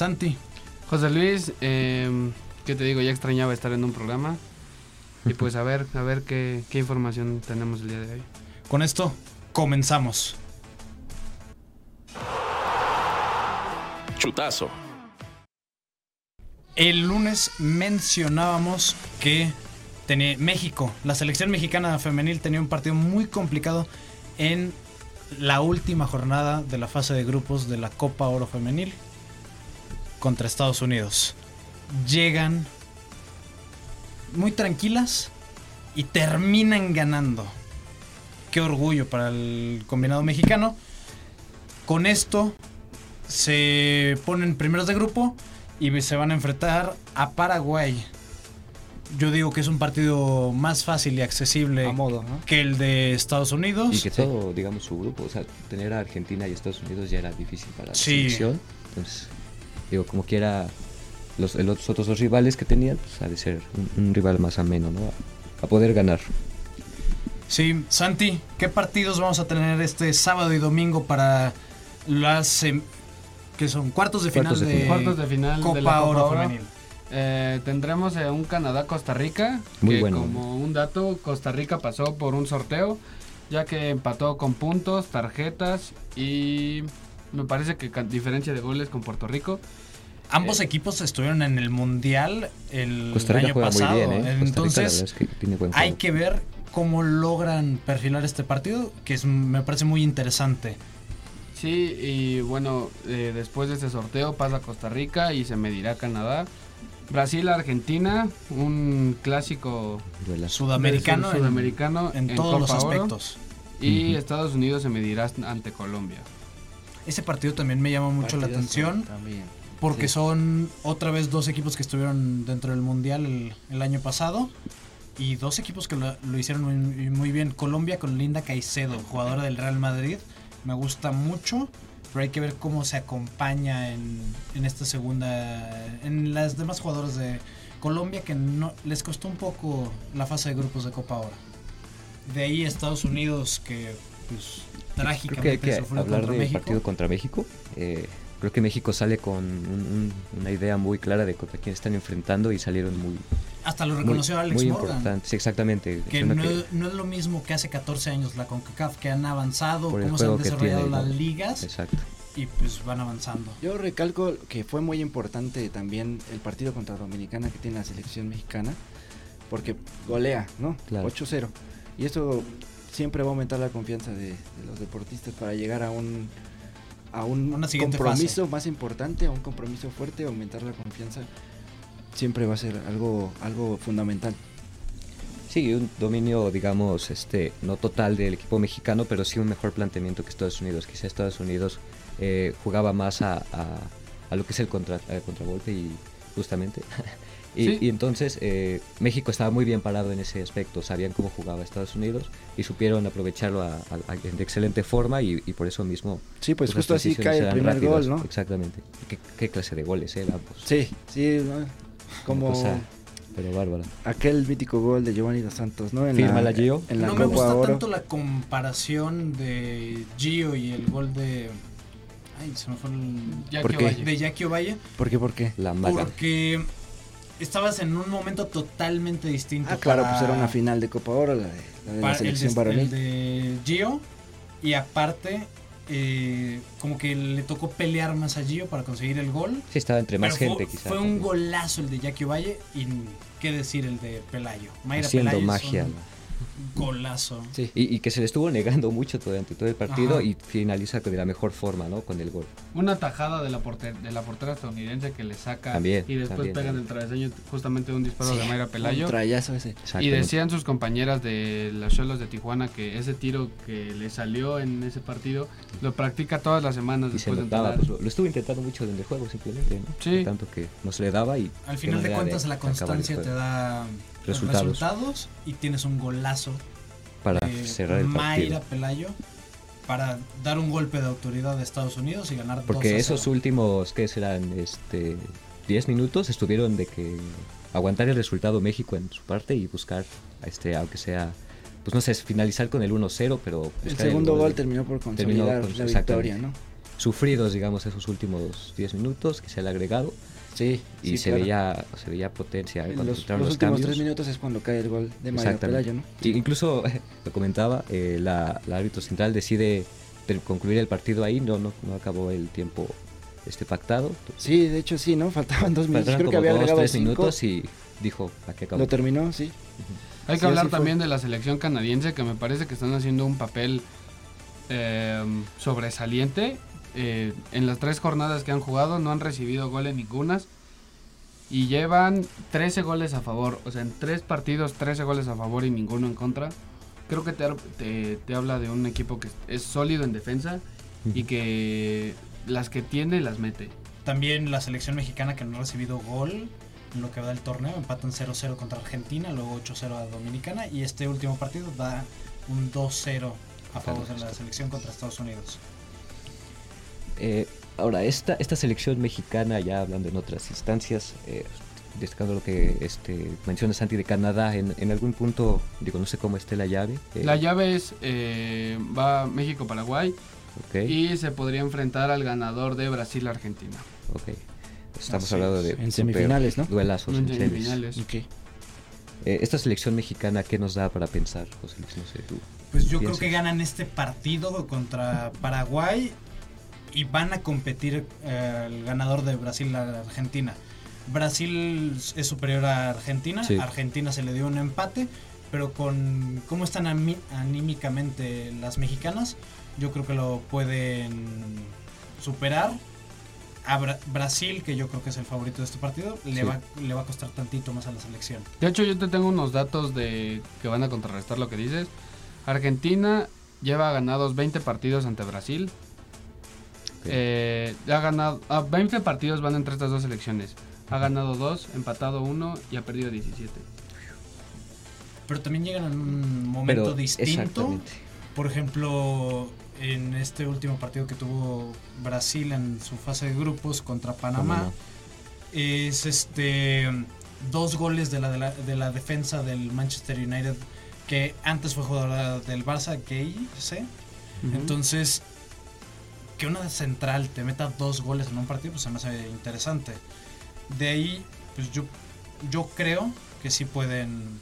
Santi. José Luis, eh, ¿qué te digo? Ya extrañaba estar en un programa. Y pues a ver, a ver qué, qué información tenemos el día de hoy. Con esto comenzamos. Chutazo. El lunes mencionábamos que tenía México, la selección mexicana femenil tenía un partido muy complicado en la última jornada de la fase de grupos de la Copa Oro Femenil contra Estados Unidos. Llegan muy tranquilas y terminan ganando. Qué orgullo para el combinado mexicano. Con esto se ponen primeros de grupo y se van a enfrentar a Paraguay. Yo digo que es un partido más fácil y accesible A modo, ¿no? que el de Estados Unidos. Y que todo, digamos, su grupo, o sea, tener a Argentina y Estados Unidos ya era difícil para la Sí. selección. Entonces, digo, como quiera, los, los otros dos rivales que tenían, pues ha de ser un, un rival más ameno, ¿no? A, a poder ganar. Sí, Santi, ¿qué partidos vamos a tener este sábado y domingo para las que son cuartos de final Cuartos de de, final. Cuartos de final Copa de la Copa Oro Oro. femenil? Eh, tendremos eh, un Canadá-Costa Rica. Muy que bueno. como un dato, Costa Rica pasó por un sorteo, ya que empató con puntos, tarjetas y me parece que con diferencia de goles con Puerto Rico. Ambos Eh, equipos estuvieron en el mundial el Costa Rica año juega pasado. muy bien, ¿eh? Costa Rica, la Entonces, verdad es que tiene buen hay que ver cómo logran perfilar este partido, que es, me parece muy interesante. Sí, y bueno, eh, después de este sorteo pasa Costa Rica y se medirá Canadá. Brasil-Argentina, un clásico. Sudamericano, sudamericano en, en todos los Oro. aspectos. Y. Estados Unidos se medirá ante Colombia. Ese partido también me llama mucho la atención. También. Porque Sí. son otra vez dos equipos que estuvieron dentro del Mundial el, el año pasado. Y dos equipos que lo, lo hicieron muy, muy bien. Colombia con Linda Caicedo, jugadora del Real Madrid. Me gusta mucho. Pero hay que ver cómo se acompaña en, en esta segunda... En las demás jugadoras de Colombia que no les costó un poco la fase de grupos de Copa ahora. De ahí Estados Unidos que pues Creo trágicamente que hay que sufrió hablar contra del México. partido contra México. Eh, creo que México sale con un- un- una idea muy clara de contra quién están enfrentando y salieron muy, Hasta lo muy, reconoció Alex muy Morgan. importante. Sí, exactamente. Que no, que- es- no es lo mismo que hace 14 años la CONCACAF, que han avanzado, cómo se han juego que desarrollado tiene, las ¿no? ligas Exacto. y pues van avanzando. Yo recalco que fue muy importante también el partido contra Dominicana que tiene la selección mexicana, porque golea, ¿no? Claro. 8-0. Y eso siempre va a aumentar la confianza de, de los deportistas para llegar a un a un Una siguiente compromiso más importante, a un compromiso fuerte, aumentar la confianza siempre va a ser algo algo fundamental. Sí, un dominio, digamos, este, no total del equipo mexicano, pero sí un mejor planteamiento que Estados Unidos. Quizá Estados Unidos eh, jugaba más a, a- a lo que es el contra, eh, contragolpe y justamente. y, Sí. y entonces eh, México estaba muy bien parado en ese aspecto, sabían cómo jugaba Estados Unidos y supieron aprovecharlo a- a- a- de excelente forma y, y por eso mismo... Sí, pues justo así cae el primer rápidas. gol, ¿no? Exactamente. ¿Qué, qué clase de goles eran? Pues, Sí, sí, ¿no? como cosa, pero bárbara. aquel mítico gol de Giovanni dos Santos, ¿no? En Fírmala, Gio. En la no me gusta Oro. tanto la comparación de Gio y el gol de... Ay, se me fue el... De Jackie Ovalle. ¿Por qué? ¿Por qué? La maga. Porque estabas en un momento totalmente distinto. Ah, claro, para- pues era una final de Copa Oro, la de la, de la selección de, varonil. el de Gio. Y aparte, eh, como que le tocó pelear más a Gio para conseguir el gol. Sí, estaba entre más gente quizá. Fue un golazo el de Jackie Valle y qué decir el de Pelayo. Mayra Haciendo Pelayo magia. Golazo. Sí. Y, y que se le estuvo negando mucho durante todo el partido Ajá. y finaliza de la mejor forma, ¿no? Con el gol. Una tajada de la, porter- de la portera estadounidense que le saca También, y después también, pegan también. el travesaño justamente de un disparo de Mayra Pelayo. Un trayazo ese. Y decían sus compañeras de los Cholos de Tijuana que ese tiro que le salió en ese partido lo practica todas las semanas Y se después de notaba, entrenar. pues, lo, lo estuvo intentando mucho en el juego simplemente, ¿no? Sí. De Tanto que no se le daba y... Al final de cuentas, la constancia te da Resultados. resultados y tienes un golazo Para de cerrar el Mayra partido. Pelayo para dar un golpe de autoridad a Estados Unidos y ganar 2 Porque a esos 0. últimos, ¿qué serán? Este, 10 minutos estuvieron de que aguantar el resultado México en su parte y buscar, este, aunque sea, pues no sé, finalizar con el 1-0, pero... El segundo gol gol de- terminó por terminó consolidar con- la victoria, ¿no? sufridos, digamos, esos últimos 10 minutos, que se le ha agregado. Sí, Y sí, se, claro. veía, se veía potencia eh, En cuando los, los los, últimos cambios. tres minutos es cuando cae el gol de Mario. Pelayo, ¿no? Y incluso, lo comentaba, eh, la, la árbitro central decide concluir el partido ahí, no, no, no acabó el tiempo este pactado. Sí, de hecho sí, ¿no? Faltaban dos minutos. Faltaron Creo que como había dos, agregado tres cinco. minutos y dijo, ¿a qué acabó? Lo terminó, sí. Hay que Sí, hablar fue. también de la selección canadiense que me parece que están haciendo un papel eh, sobresaliente. Eh, en las tres jornadas que han jugado no han recibido goles ningunas y llevan 13 goles a favor. O sea, en tres partidos 13 goles a favor y ninguno en contra. Creo que te, te- te habla de un equipo que es sólido en defensa y que las que tiene las mete. También la selección mexicana que no ha recibido gol en lo que va del torneo, empatan 0-0 contra Argentina, luego 8-0 a Dominicana y este último partido da un 2-0 a favor de la selección contra Estados Unidos. Eh, ahora, esta, esta selección mexicana, ya hablando en otras instancias, eh, destacando lo que este, menciona Santi de Canadá, en, en algún punto, digo, no sé cómo esté la llave. eh, La llave es, eh, va México-Paraguay y se podría enfrentar al ganador de Brasil-Argentina. ok. Estamos Así hablando es. de En semifinales, ¿no? duelazos En semifinales. Eh, esta selección mexicana, ¿qué nos da para pensar, José Luis? No sé, tú. Pues yo creo que ganan este partido contra Paraguay y van a competir eh, el ganador de Brasil-Argentina. Brasil es superior a Argentina, Sí. a Argentina se le dio un empate, pero con cómo están anímicamente las mexicanas, yo creo que lo pueden superar. A Bra- Brasil, que yo creo que es el favorito de este partido, le, va, le va a costar tantito más a la selección. De hecho, yo te tengo unos datos de que van a contrarrestar lo que dices. Argentina lleva ganados 20 partidos ante Brasil. Eh, ha ganado, ah, 20 partidos van entre estas dos selecciones. Ha ganado 2, empatado 1 y ha perdido 17. Pero también llegan en un momento Pero, distinto. Por ejemplo, en este último partido que tuvo Brasil en su fase de grupos contra Panamá, es este dos goles de la, de la, de la defensa del Manchester United que antes fue jugadora del Barça, Gay, ¿sí? Entonces, que una central te meta dos goles en un partido, pues se me hace interesante. De ahí, pues yo, yo creo que sí pueden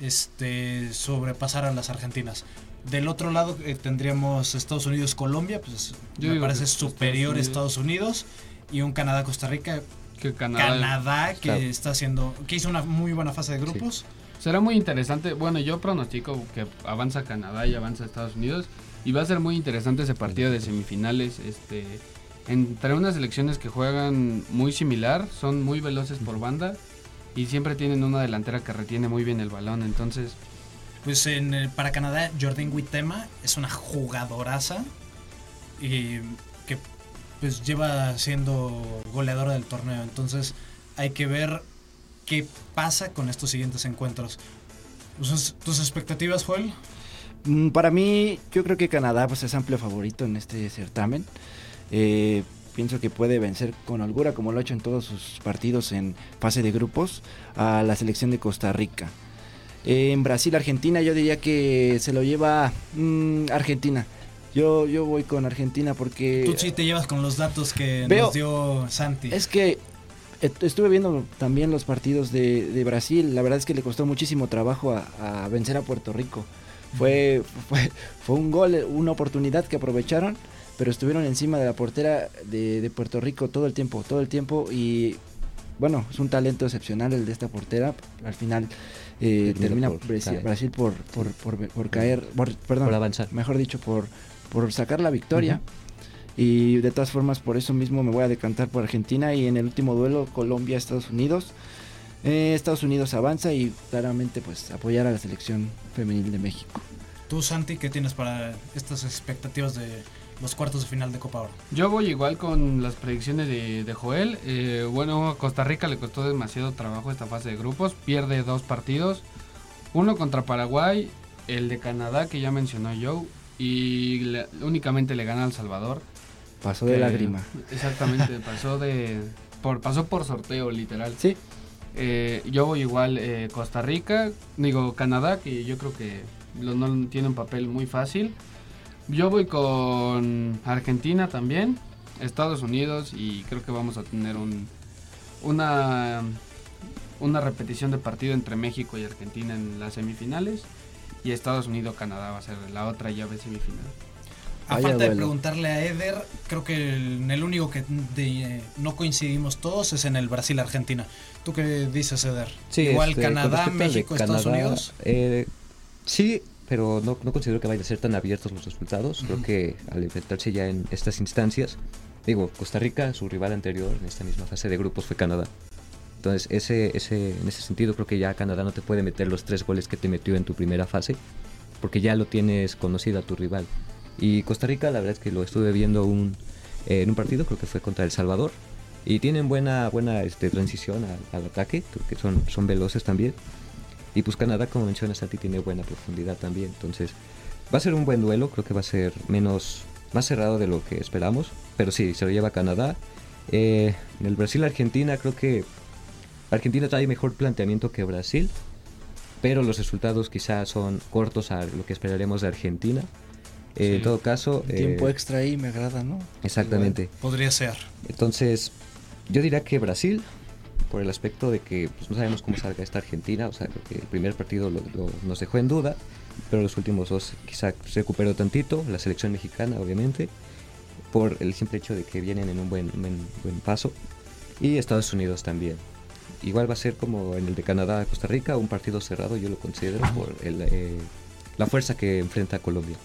este, sobrepasar a las argentinas. Del otro lado eh, tendríamos Estados Unidos-Colombia, pues Yo me parece superior Estados Estados Unidos. Y un Canadá-Costa Rica. que Canadá, Canadá, que está haciendo, que hizo una muy buena fase de grupos. Será muy interesante. Bueno, yo pronostico que avanza Canadá y avanza Estados Unidos. Y va a ser muy interesante ese partido de semifinales. Este, entre unas selecciones que juegan muy similar, son muy veloces por banda. Y siempre tienen una delantera que retiene muy bien el balón. Entonces, Pues en, eh, para Canadá, Jordan Wittema es una jugadoraza y que pues lleva siendo goleadora del torneo. Entonces hay que ver qué pasa con estos siguientes encuentros. Tus, tus expectativas, Joel? Mm, Para mí, yo creo que Canadá pues, es amplio favorito en este certamen. Eh, pienso que puede vencer con holgura, como lo ha hecho en todos sus partidos en fase de grupos, a la selección de Costa Rica. Eh, en Brasil, Argentina, yo diría que se lo lleva mm, Argentina. Yo, yo voy con Argentina porque... Tú sí te llevas con los datos que Veo- nos dio Santi. Es que estuve viendo también los partidos de, de Brasil. La verdad es que le costó muchísimo trabajo a, a vencer a Puerto Rico. Fue, fue, fue un gol, una oportunidad que aprovecharon, pero estuvieron encima de la portera de, de Puerto Rico todo el tiempo, todo el tiempo. Y bueno, es un talento excepcional el de esta portera. Al final eh, termina por Brasil. Brasil por, por, por, por caer, por- perdón, Por avanzar. mejor dicho, por, por sacar la victoria. Y de todas formas, por eso mismo me voy a decantar por Argentina. Y en el último duelo, Colombia-Estados Unidos. Eh, Estados Unidos avanza y claramente pues apoyar a la selección femenil de México. Tú, Santi, ¿qué tienes para estas expectativas de los cuartos de final de Copa Oro? yo voy igual con las predicciones de, de Joel. Eh, bueno, a Costa Rica le costó demasiado trabajo esta fase de grupos. Pierde dos partidos. Uno contra Paraguay, el de Canadá que ya mencionó Joe. Y le- únicamente le gana al Salvador. Pasó de lágrima. Exactamente, pasó de por pasó por sorteo literal. Sí, Eh, yo voy igual eh, Costa Rica, digo Canadá, que yo creo que no tiene un papel muy fácil. Yo voy con Argentina también, Estados Unidos y creo que vamos a tener un, una, una repetición de partido entre México y Argentina en las semifinales y Estados Unidos-Canadá va a ser la otra llave semifinal. A Vaya falta de preguntarle a Eder, creo que el- en el único que de- no coincidimos todos es en el Brasil-Argentina. ¿Tú qué dices, Eder? Igual este, Canadá, México, Estados Unidos. eh, sí, pero no, no considero que vayan a ser tan abiertos los resultados. Creo que al enfrentarse ya en estas instancias, digo, Costa Rica, su rival anterior en esta misma fase de grupos fue Canadá. Entonces, ese, ese, en ese sentido, creo que ya Canadá no te puede meter los tres goles que te metió en tu primera fase, porque ya lo tienes conocido a tu rival. Y Costa Rica, la verdad es que lo estuve viendo un, eh, en un partido, creo que fue contra El Salvador, y tienen buena, buena este, transición al, al ataque, creo que son, son veloces también. Y pues Canadá, como menciona Santi, tiene buena profundidad también. Entonces, va a ser un buen duelo, creo que va a ser menos, más cerrado de lo que esperamos. Pero sí, se lo lleva Canadá. Eh, en el Brasil-Argentina, creo que Argentina trae mejor planteamiento que Brasil. Pero los resultados quizás son cortos a lo que esperaremos de Argentina. Eh, Sí. En todo caso, eh, Tiempo extra ahí me agrada, ¿no? exactamente. Podría ser. Entonces, yo diría que Brasil, por el aspecto de que pues, no sabemos cómo salga esta Argentina, o sea, que el primer partido lo- lo- nos dejó en duda, pero los últimos dos quizá se recuperó tantito, la selección mexicana, obviamente, por el simple hecho de que vienen en un buen, buen, buen paso, y Estados Unidos también. Igual va a ser como en el de Canadá-Costa Rica, un partido cerrado, yo lo considero, por el, eh, la fuerza que enfrenta Colombia.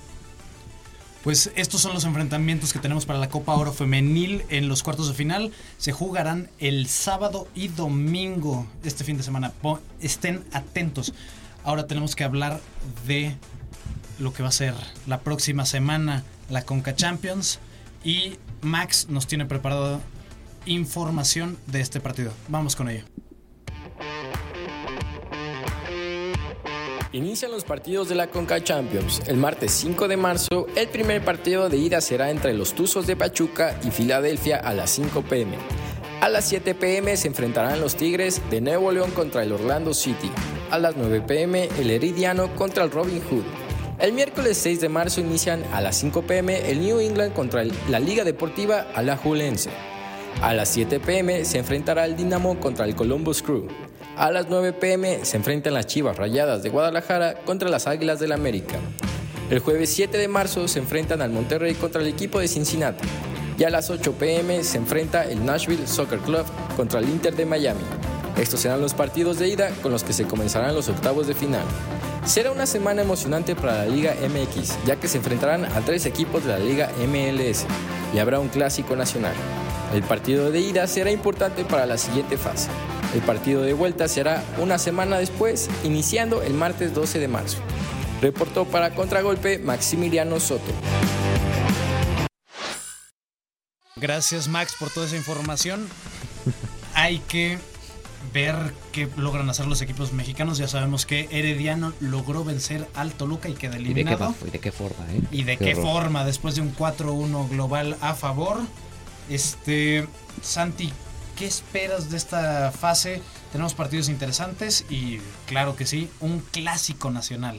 Pues estos son los enfrentamientos que tenemos para la Copa Oro Femenil en los cuartos de final. Se jugarán el sábado y domingo este fin de semana. Estén atentos. Ahora tenemos que hablar de lo que va a ser la próxima semana, la Conca Champions. Y Max nos tiene preparado información de este partido. Vamos con ello. Inician los partidos de la Conca Champions. El martes 5 de marzo, el primer partido de ida será entre los Tuzos de Pachuca y Filadelfia a las 5 pm. A las 7 pm se enfrentarán los Tigres de Nuevo León contra el Orlando City. A las 9 pm, el Herediano contra el Robin Hood. El miércoles 6 de marzo inician a las 5 pm el New England contra la Liga Deportiva Alajuelense. A las 7 pm se enfrentará el Dinamo contra el Columbus Crew. A las 9 pm se enfrentan las Chivas Rayadas de Guadalajara contra las Águilas del América. El jueves 7 de marzo se enfrentan al Monterrey contra el equipo de Cincinnati. Y a las 8 pm se enfrenta el Nashville Soccer Club contra el Inter de Miami. Estos serán los partidos de ida con los que se comenzarán los octavos de final. Será una semana emocionante para la Liga MX, ya que se enfrentarán a tres equipos de la Liga MLS y habrá un clásico nacional. El partido de ida será importante para la siguiente fase. El partido de vuelta será una semana después, iniciando el martes 12 de marzo. Reportó para Contragolpe Maximiliano Soto. Gracias Max por toda esa información. Hay que ver qué logran hacer los equipos mexicanos. Ya sabemos que Herediano logró vencer al Toluca y queda ¿Y de, qué, eliminado. y de qué forma, eh? ¿Y de qué horror. forma? Después de un 4-1 global a favor. Este, Santi, ¿qué esperas de esta fase? Tenemos partidos interesantes y, claro que sí, un clásico nacional.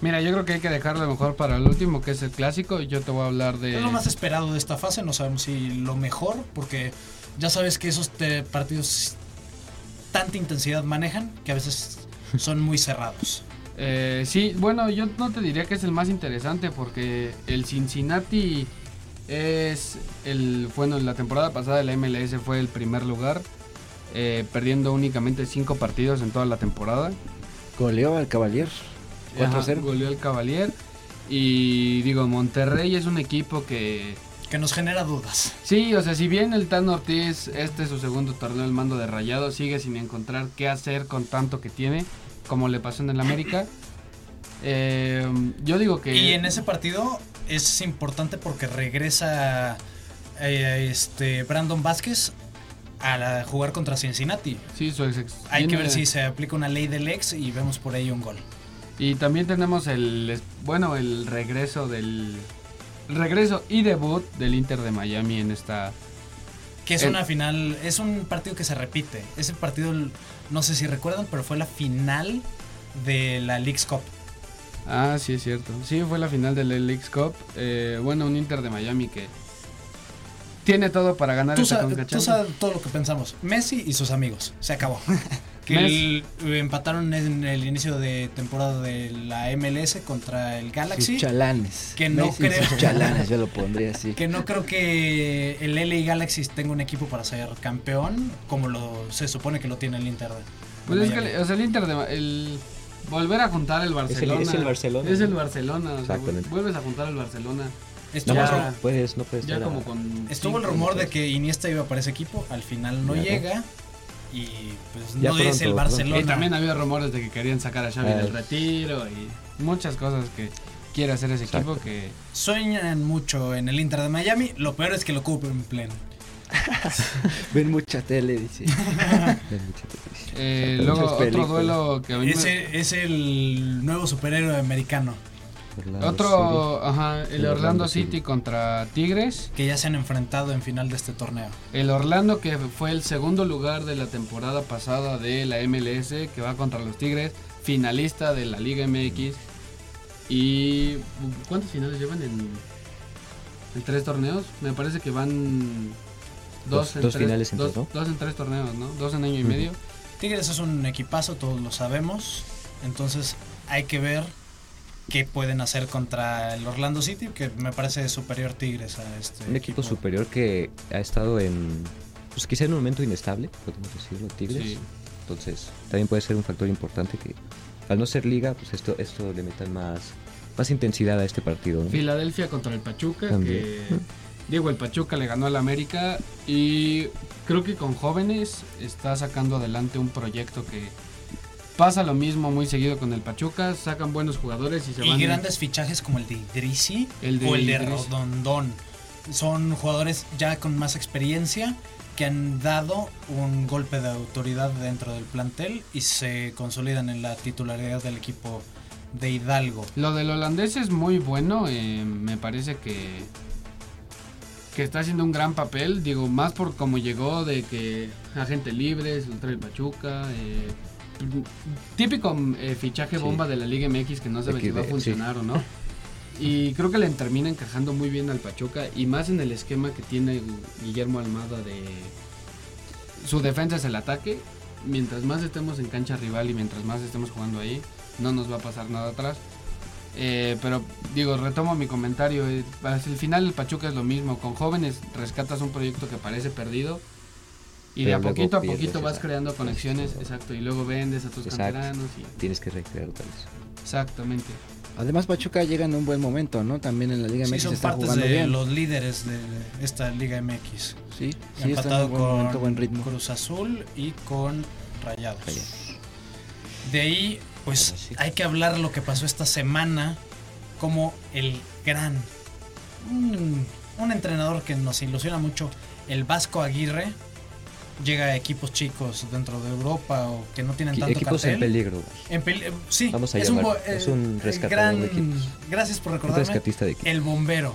Mira, yo creo que hay que dejarlo mejor para el último, que es el clásico. y Yo te voy a hablar de... Es lo más esperado de esta fase, no sabemos si lo mejor, porque ya sabes que esos te- partidos tanta intensidad manejan que a veces son muy cerrados. Eh, sí, bueno, yo no te diría que es el más interesante porque el Cincinnati es el bueno en la temporada pasada de la MLS fue el primer lugar eh, perdiendo únicamente cinco partidos en toda la temporada. Goleó al Cavalier. Ajá, 4-0. goleó el Cavalier y digo Monterrey es un equipo que Que nos genera dudas. Sí, o sea, si bien el Tan Ortiz, este es su segundo torneo al mando de Rayado, sigue sin encontrar qué hacer con tanto que tiene, como le pasó en el América. Eh, yo digo que... Y en ese partido es importante porque regresa eh, este Brandon Vázquez a la- jugar contra Cincinnati. Sí, su ex- Hay que ver si se aplica una ley del ex y vemos por ahí un gol. Y también tenemos el, bueno, el regreso del... El regreso y debut del Inter de Miami en esta... Que es El- una final, es un partido que se repite. Ese partido, no sé si recuerdan, pero fue la final de la League's Cup. Ah, sí, es cierto. Sí, fue la final del Leagues Cup. Eh, bueno, un Inter de Miami que tiene todo para ganar Tú, esta sa- Conca tú Champions. sabes todo lo que pensamos. Messi y sus amigos. Se acabó. que el- empataron en el inicio de temporada de la MLS contra el Galaxy. Sus chalanes. Que no Messi y creo. Sus chalanes, yo lo pondría así. Que no creo que el LA Galaxy tenga un equipo para ser campeón como lo se supone que lo tiene el Inter. de- de Pues es que, Miami. o sea, el Inter de el volver a juntar el el- Barcelona. es el Barcelona, Es el. Barcelona. o sea, Exactamente. vuelves a juntar al Barcelona. Estuvo, No, Ya. no puedes, no puedes Ya como con. estuvo el rumor de que Iniesta iba para ese equipo. Al final no Ya llega. Y pues Ya no es el pronto, Barcelona. Y también había rumores de que querían sacar a Xavi Ah. del retiro y muchas cosas que quiere hacer ese equipo que Sueñan mucho en el Inter de Miami. Lo peor es que lo cumplen pleno. Ven mucha tele, dice. eh, Muchas luego otro duelo que a mí me- Ese es el nuevo superhéroe americano. Orlando otro ajá, el El Orlando Orlando City City. contra Tigres Que ya se han enfrentado en final de este torneo. el Orlando que fue el segundo lugar de la temporada pasada de la MLS que va contra los Tigres finalista de la Liga MX y ¿cuántas finales llevan en, en tres torneos? Me parece que van dos, Dos- en dos tres- finales en dos, todo. dos en tres torneos, ¿no? Dos en año y medio. Tigres es un equipazo, todos lo sabemos. Entonces hay que ver qué pueden hacer contra el Orlando City, que me parece superior Tigres a este. Un equipo superior que ha estado en, pues quizá en un momento inestable, podemos decirlo, Tigres. Sí. Entonces, también puede ser un factor importante que al no ser liga, pues esto, esto le metan más, más intensidad a este partido. ¿no? Filadelfia contra el Pachuca, También. que digo, el Pachuca le ganó al América y creo que con jóvenes está sacando adelante un proyecto que pasa lo mismo muy seguido con el Pachuca, sacan buenos jugadores y se Y van grandes fichajes como el de Idrisi El de o el de. Rodondón. Son jugadores ya con más experiencia que han dado un golpe de autoridad dentro del plantel y se consolidan en la titularidad del equipo de Hidalgo. Lo del holandés es muy bueno, eh, me parece que que está haciendo un gran papel, digo, más por cómo llegó de que agente libre, se lo trae el Pachuca, eh, típico eh, fichaje Sí. bomba de la Liga MX que no sabe si va a funcionar o no. Y creo que le termina encajando muy bien al Pachuca y más en el esquema que tiene Guillermo Almada de su defensa es el ataque. Mientras más estemos en cancha rival y mientras más estemos jugando ahí, no nos va a pasar nada atrás. Eh, pero digo, retomo mi comentario. eh, hacia el final el Pachuca es lo mismo. Con jóvenes rescatas un proyecto que parece perdido. Y de a poquito a poquito vas creando conexiones. todo. Exacto. Y luego vendes a tus Exacto. canteranos. y- Tienes que recrear otra vez. exactamente. Además, Pachuca llega en un buen momento, ¿no? También en la Liga Sí, MX son está partes jugando de bien. los líderes de esta Liga MX. Sí, sí, está empatado en buen momento, con buen ritmo. Cruz Azul y con Rayados. Rayados. De ahí, pues sí. hay que hablar lo que pasó esta semana, como el gran, un, un entrenador que nos ilusiona mucho, el Vasco Aguirre, llega a equipos chicos dentro de Europa o que no tienen tanto Equipos cartel. en peligro. En eh, sí, Vamos a es, llamar, un, bo- es eh, un rescatador de gran- equipos. Gracias por Un recordarme. rescatista de. El bombero.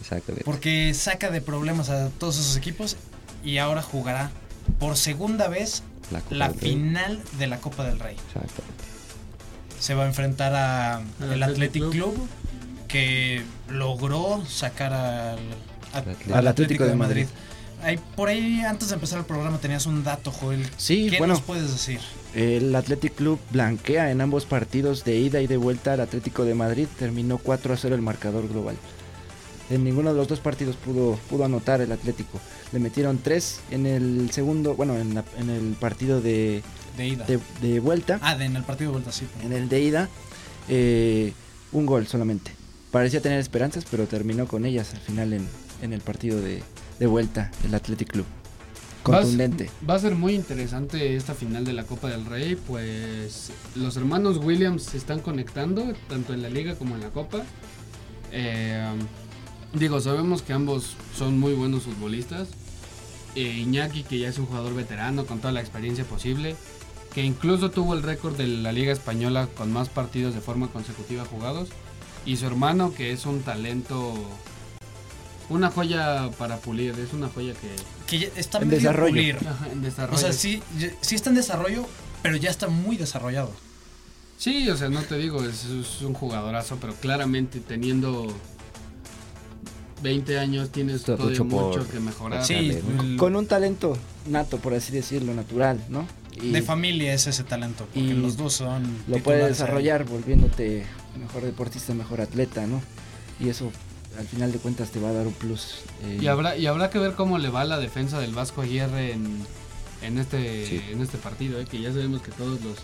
Exactamente. Porque saca de problemas a todos esos equipos y ahora jugará por segunda vez La Copa la del Rey. final de la Copa del Rey. Exactamente. Se va a enfrentar Al el Athletic Athletic Club. Club que logró sacar al, a- Atlético. Al Atlético de Madrid. Ahí, por ahí, antes de empezar el programa, tenías un dato, Joel. Sí, ¿Qué bueno, nos puedes decir? el Athletic Club blanquea en ambos partidos de ida y de vuelta al Atlético de Madrid. Terminó 4 a 0 el marcador global. En ninguno de los dos partidos pudo, pudo anotar el Atlético. Le metieron 3 en el segundo, bueno, en, la- en el partido de, De ida. de, de vuelta. Ah, de, en el partido de vuelta, sí. En el de ida, eh, un gol solamente. Parecía tener esperanzas, pero terminó con ellas al final en, en el partido de, de vuelta, el Athletic Club. Contundente. Va a ser muy interesante esta final de la Copa del Rey, pues los hermanos Williams se están conectando, tanto en la liga como en la Copa. Eh, digo, sabemos que ambos son muy buenos futbolistas. Eh, Iñaki, que ya es un jugador veterano con toda la experiencia posible, que incluso tuvo el récord de la Liga Española con más partidos de forma consecutiva jugados. Y su hermano, que es un talento, una joya para pulir, es una joya que... Que ya está En desarrollo. pulir. Ajá, en O desarrollo. sea, sí, sí está en desarrollo, pero ya está muy desarrollado. Sí, o sea, no te digo, es, es un jugadorazo, pero claramente teniendo 20 años tienes Todo mucho por- mucho que mejorar. Sí, Con un talento nato, por así decirlo, natural, ¿no? Y de familia es ese talento, porque y los dos son lo puedes ahí. desarrollar volviéndote mejor deportista, mejor atleta, ¿no? Y eso al final de cuentas te va a dar un plus. eh, Y habrá, y habrá que ver cómo le va la defensa del Vasco ayer en, en, este, Sí. en este partido, ¿eh? que ya sabemos que todos los,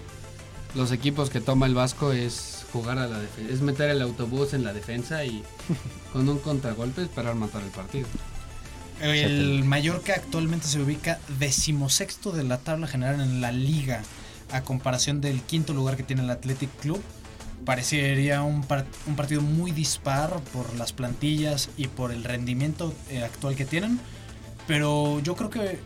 los equipos que toma el Vasco es jugar a la defensa, es meter el autobús en la defensa y con un contragolpe esperar matar el partido. El. Mallorca actualmente se ubica decimosexto de la tabla general en la liga, a comparación del quinto lugar que tiene el Athletic Club. Parecería un, par- un partido muy dispar por las plantillas y por el rendimiento eh, actual que tienen, pero yo creo que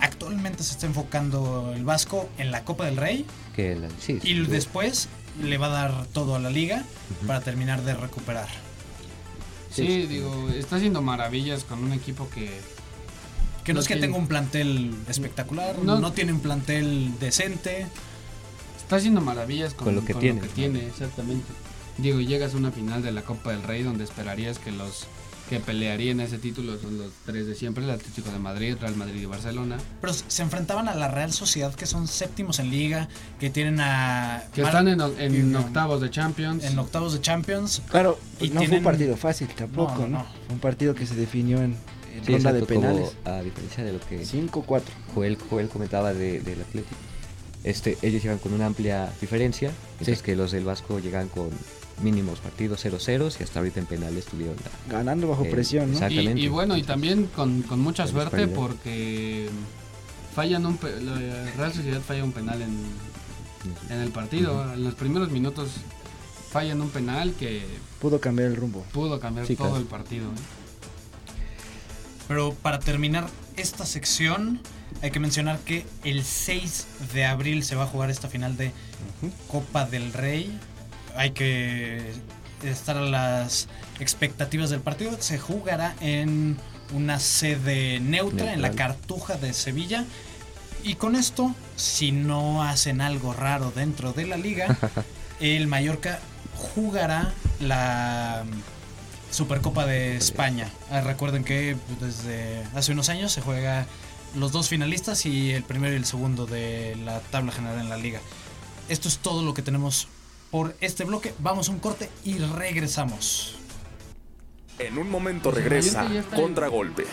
actualmente se está enfocando el Vasco en la Copa del Rey Que la- sí, y sí, después le va a dar todo a la liga para terminar de recuperar. Sí, Sí. digo, está haciendo maravillas con un equipo que Que no, No es que tiene- tenga un plantel espectacular, No. no, tiene un plantel decente. está haciendo maravillas con, Con lo que tiene, ¿no? tiene, exactamente. Digo, llegas a una final de la Copa del Rey donde esperarías que los que pelearían ese título son los tres de siempre, el Atlético de Madrid, Real Madrid y Barcelona. Pero se enfrentaban a la Real Sociedad, que son séptimos en liga, que tienen a. Que Mar- están en, o- en en- octavos de Champions. en octavos de Champions. Claro, Y no fue un partido fácil tampoco, No, ¿no? no, no. Fue un partido que se definió en, en Sí, ronda de como penales. a diferencia de lo que 5-4. Joel, Joel comentaba de- del Atlético. Este, ellos llegan con una amplia diferencia, mientras Sí. que los del Vasco llegan con mínimos partidos 0-0 y hasta ahorita en penales tuvieron la... Ganando bajo Eh, presión, ¿no? y, exactamente. y bueno, y también con, con mucha La suerte disparidad. porque fallan un pe- la Real Sociedad falla un penal en, en el partido. En los primeros minutos fallan un penal que Pudo cambiar el rumbo. pudo cambiar Sí, todo claro. el partido. ¿eh? Pero para terminar esta sección, hay que mencionar que el 6 de abril se va a jugar esta final de Copa del Rey. Hay que estar a las expectativas del partido. Se jugará en una sede neutra, en la. Cartuja de Sevilla. Y con esto, si no hacen algo raro dentro de la liga, el Mallorca jugará la Supercopa de España. Ah, recuerden que desde hace unos años se juega los dos finalistas y el primero y el segundo de la tabla general en la liga. Esto es todo lo que tenemos por este bloque. Vamos a un corte y regresamos. En un momento regresa Contragolpe.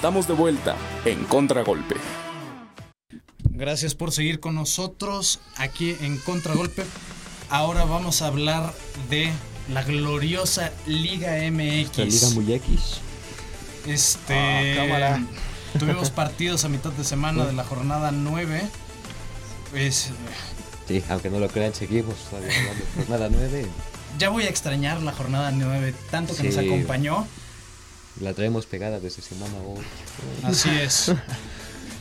Estamos de vuelta en Contragolpe. Gracias por seguir con nosotros aquí en Contragolpe. Ahora vamos a hablar de la gloriosa Liga MX. La Liga muy X. Este. Ah, cámara. Tuvimos partidos a mitad de semana de la jornada 9. Pues, Sí, aunque no lo crean, seguimos todavía hablando de jornada 9. ya voy a extrañar la jornada 9, tanto que nos acompañó. La traemos pegada desde semana 8. Así es.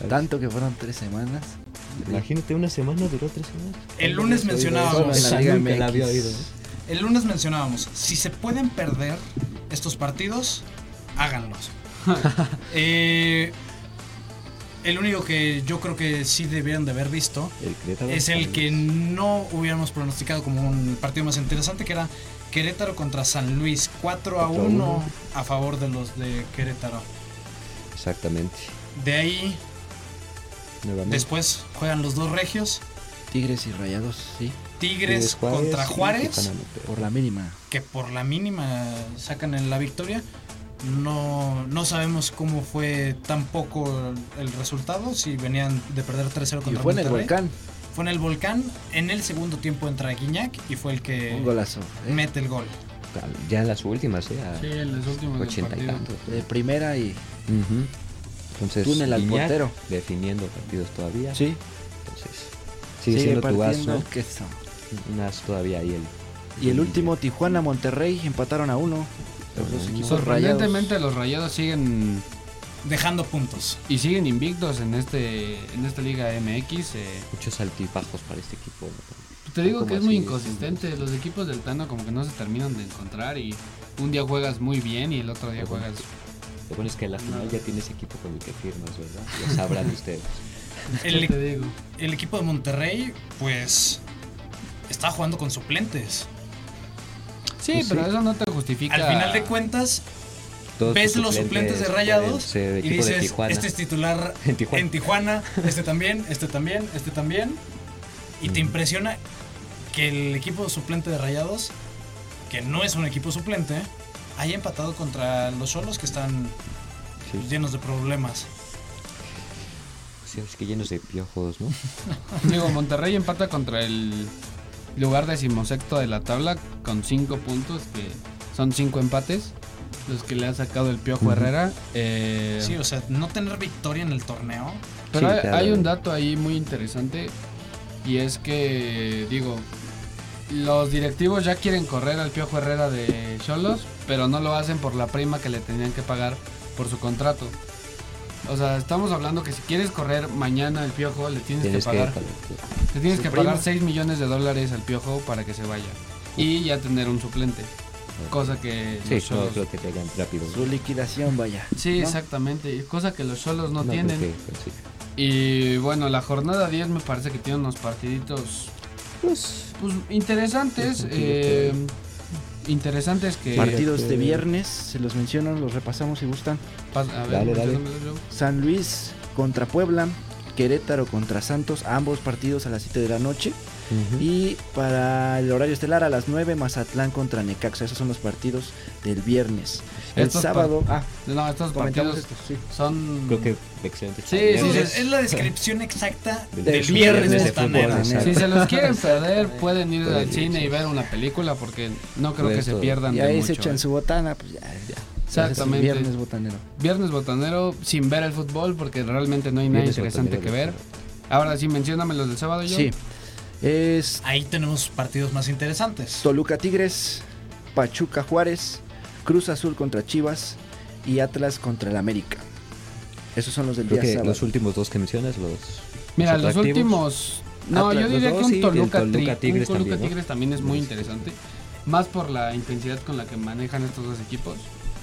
Tanto que fueron tres semanas. Imagínate, una semana duró tres semanas. El lunes mencionábamos. ¿eh? El lunes mencionábamos, si se pueden perder estos partidos, háganlos. Eh, el único que yo creo que sí debieron de haber visto El es el que no hubiéramos pronosticado como un partido más interesante, que era Querétaro contra San Luis, 4 a 4 a 1 1. a favor de los de Querétaro. Exactamente. De ahí, Nuevamente. después juegan los dos regios, Tigres y Rayados, sí. Tigres Tigres, contra Juárez. Por la mínima. que por la mínima sacan en la victoria. No, no sabemos cómo fue tampoco el resultado, si venían de perder 3-0 Y contra fue en el Monterrey. volcán. Fue en el volcán. En el segundo tiempo entra Guiñac y fue el que Un golazo. ¿eh? mete el gol. Ya en las últimas, ¿eh? A Sí, en los últimos del 80 y partido. tantos. De primera y. Entonces, Túnel al Guiñac portero. definiendo partidos todavía. Sí. Entonces, sigue, siendo tu as, ¿no? queso. Un as todavía ahí. El, Y el último, Tijuana, Monterrey, empataron a uno. Los dos equipos Sorprendentemente rayados. los rayados siguen Dejando puntos. y siguen invictos en este en esta liga MX. eh, Muchos altibajos para este equipo. ¿no? te digo que es muy inconsistente. Los equipos del Tano como que no se terminan de encontrar y un día juegas muy bien y el otro día juegas. Lo bueno es que en la final ya tienes equipo con el que firmas, ¿verdad? Ya sabrán ustedes. El, ¿Qué te digo? el equipo de Monterrey, pues, está jugando con suplentes. Sí, Pues pero sí. eso no te justifica. Al final de cuentas, Todos ves los suplentes de Rayados y dices, Tijuana. este es titular En Tijuana. en Tijuana, este también, este también, este también. Y te Mm. impresiona que el equipo suplente de Rayados, que no es un equipo suplente, haya empatado contra los solos que están Sí, llenos de problemas. sí, es que llenos de piojos, ¿no? Digo, Monterrey empata contra el lugar decimosexto de la tabla con cinco puntos, que son cinco empates, los que le ha sacado el Piojo. Herrera. Eh, Sí, o sea, no tener victoria en el torneo. pero Sí, hay, claro. hay un dato ahí muy interesante y es que, digo, los directivos ya quieren correr al Piojo Herrera de Cholos, pero no lo hacen por la prima que le tenían que pagar por su contrato. O sea, estamos hablando que si quieres correr mañana el Piojo, le tienes, Tienes que que pagar le tienes que pagar 6 millones de dólares al piojo para que se vaya. Y ya tener un suplente. Cosa que Sí, los no solos. creo que traigan rápido. Su liquidación, vaya. Sí, ¿no? exactamente. Cosa que los solos no, tienen. pues sí. Y bueno, la jornada 10 me parece que tiene unos partiditos Pues, pues, interesantes. Pues, eh, interesantes que. Partidos de eh, viernes, se los menciono, los repasamos si gustan. pas- a ver, Dale, dale. San Luis contra Puebla, Querétaro contra Santos, ambos partidos a las 7 de la noche. Y para el horario estelar a las 9, Mazatlán contra Necaxa. Esos son los partidos del viernes. El Estos sábado, ah, No, estos partidos sí. son. Creo que excelente. Sí, Sí, sí, es, la descripción exacta Del del viernes viernes de botanero. fútbol. Si se los quieren perder, pueden ir al cine y ver una película porque no creo que se pierdan Y ahí mucho. se echan eh. su botana, pues ya. ya. Exactamente. Viernes botanero. Viernes botanero sin ver el fútbol porque realmente no hay nada interesante que ver. Ahora sí, mencióname los del sábado yo. Sí. Es Ahí tenemos partidos más interesantes. Toluca Tigres, Pachuca Juárez, Cruz Azul contra Chivas y Atlas contra el América. Esos son los del Creo día que sábado. los últimos dos que mencionas, los. Mira, los atractivos. últimos. No, Atlas, yo los diría dos, que un sí, del Toluca, Toluca Tri- un Tigres Toluca también, ¿no? Tigres también es muy interesante. Más por la intensidad con la que manejan estos dos equipos.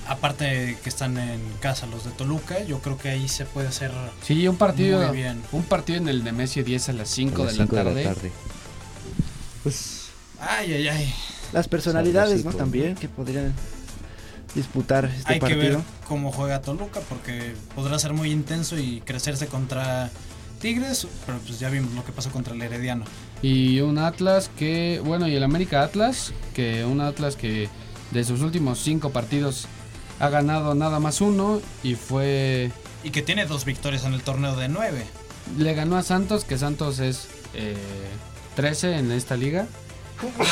Aparte que están en casa los de Toluca, yo creo que ahí se puede hacer Sí, un partido. muy bien. Un partido en el Nemesio 10 a las 5 a las de, la cinco tarde. Pues. Ay, ay, ay. Las personalidades, ¿no? También que podrían disputar este Hay que partido. ver cómo juega Toluca porque podrá ser muy intenso y crecerse contra Tigres, pero pues ya vimos lo que pasó contra el Herediano. Y un Atlas que, bueno, y el América Atlas, que un Atlas que de sus últimos cinco partidos ha ganado nada más uno y fue Y que tiene dos victorias en el torneo de nueve. le ganó a Santos, que Santos es eh, 13 en esta liga.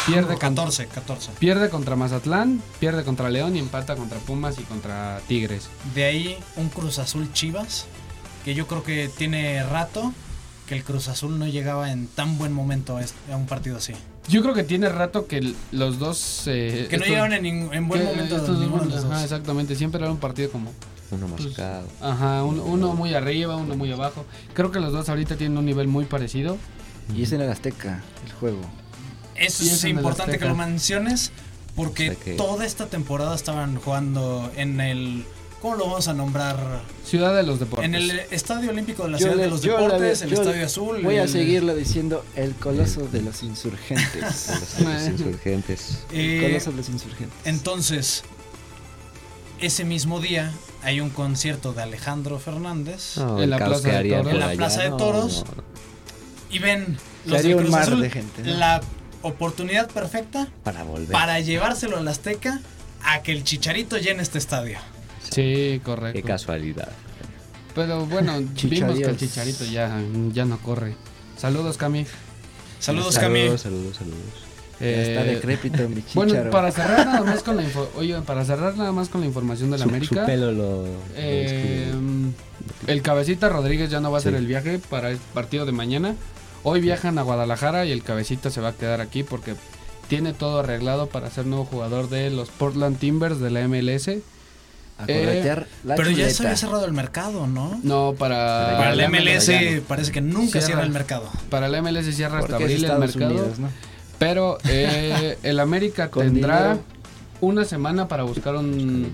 Pierde, con- 14, 14. pierde contra Mazatlán, pierde contra León y empata contra Pumas y contra Tigres. De ahí un Cruz Azul Chivas, que yo creo que tiene rato que el Cruz Azul no llegaba en tan buen momento a est- a un partido así. Yo creo que tiene rato que los dos... eh, Que no estos- llegaban en, en buen que momento estos dos- los ajá, dos. exactamente, siempre era un partido como... Uno pues, mascado. ajá, un- uno muy arriba, uno muy abajo. Creo que los dos ahorita tienen un nivel muy parecido. Y es en el Azteca el juego. Eso es importante que lo menciones porque O sea que- toda esta temporada estaban jugando en el... ¿Cómo lo vamos a nombrar? Ciudad de los Deportes. En el Estadio Olímpico de la Yo Ciudad le- de los Deportes, ve- el Estadio Azul. Voy a seguirlo diciendo el coloso de los insurgentes. Los, los insurgentes. el Eh, coloso de los insurgentes. Entonces, ese mismo día hay un concierto de Alejandro Fernández No, En la Plaza de Toros. por En la allá, Plaza de no, Toros. no, no. y ven los del un Cruz mar Azul de gente, ¿no? la oportunidad perfecta Para volver. para llevárselo al Azteca a que el Chicharito llene este estadio. Sí, correcto. Qué casualidad. Pero bueno, vimos que el. Chicharito ya, ya no corre. Saludos, Cami. Saludos, Cami. Saludos, saludos, saludos. Ya está Eh, decrépito mi Bueno, para cerrar nada más con la info- oye, para cerrar nada más con la información de la Su- América. Su pelo lo. eh, el cabecita Rodríguez ya no va a hacer el viaje para el partido de mañana. Hoy viajan a Guadalajara y el cabecita se va a quedar aquí porque tiene todo arreglado para ser nuevo jugador de los Portland Timbers de la MLS. A la Pero ya se había cerrado el mercado, ¿no? No, para, Para el la MLS parece que nunca Cierra. cierra el mercado. Para la MLS cierra hasta abril el Estados mercado. Unidos, ¿no? Pero eh, el América tendrá dinero. una semana para buscar un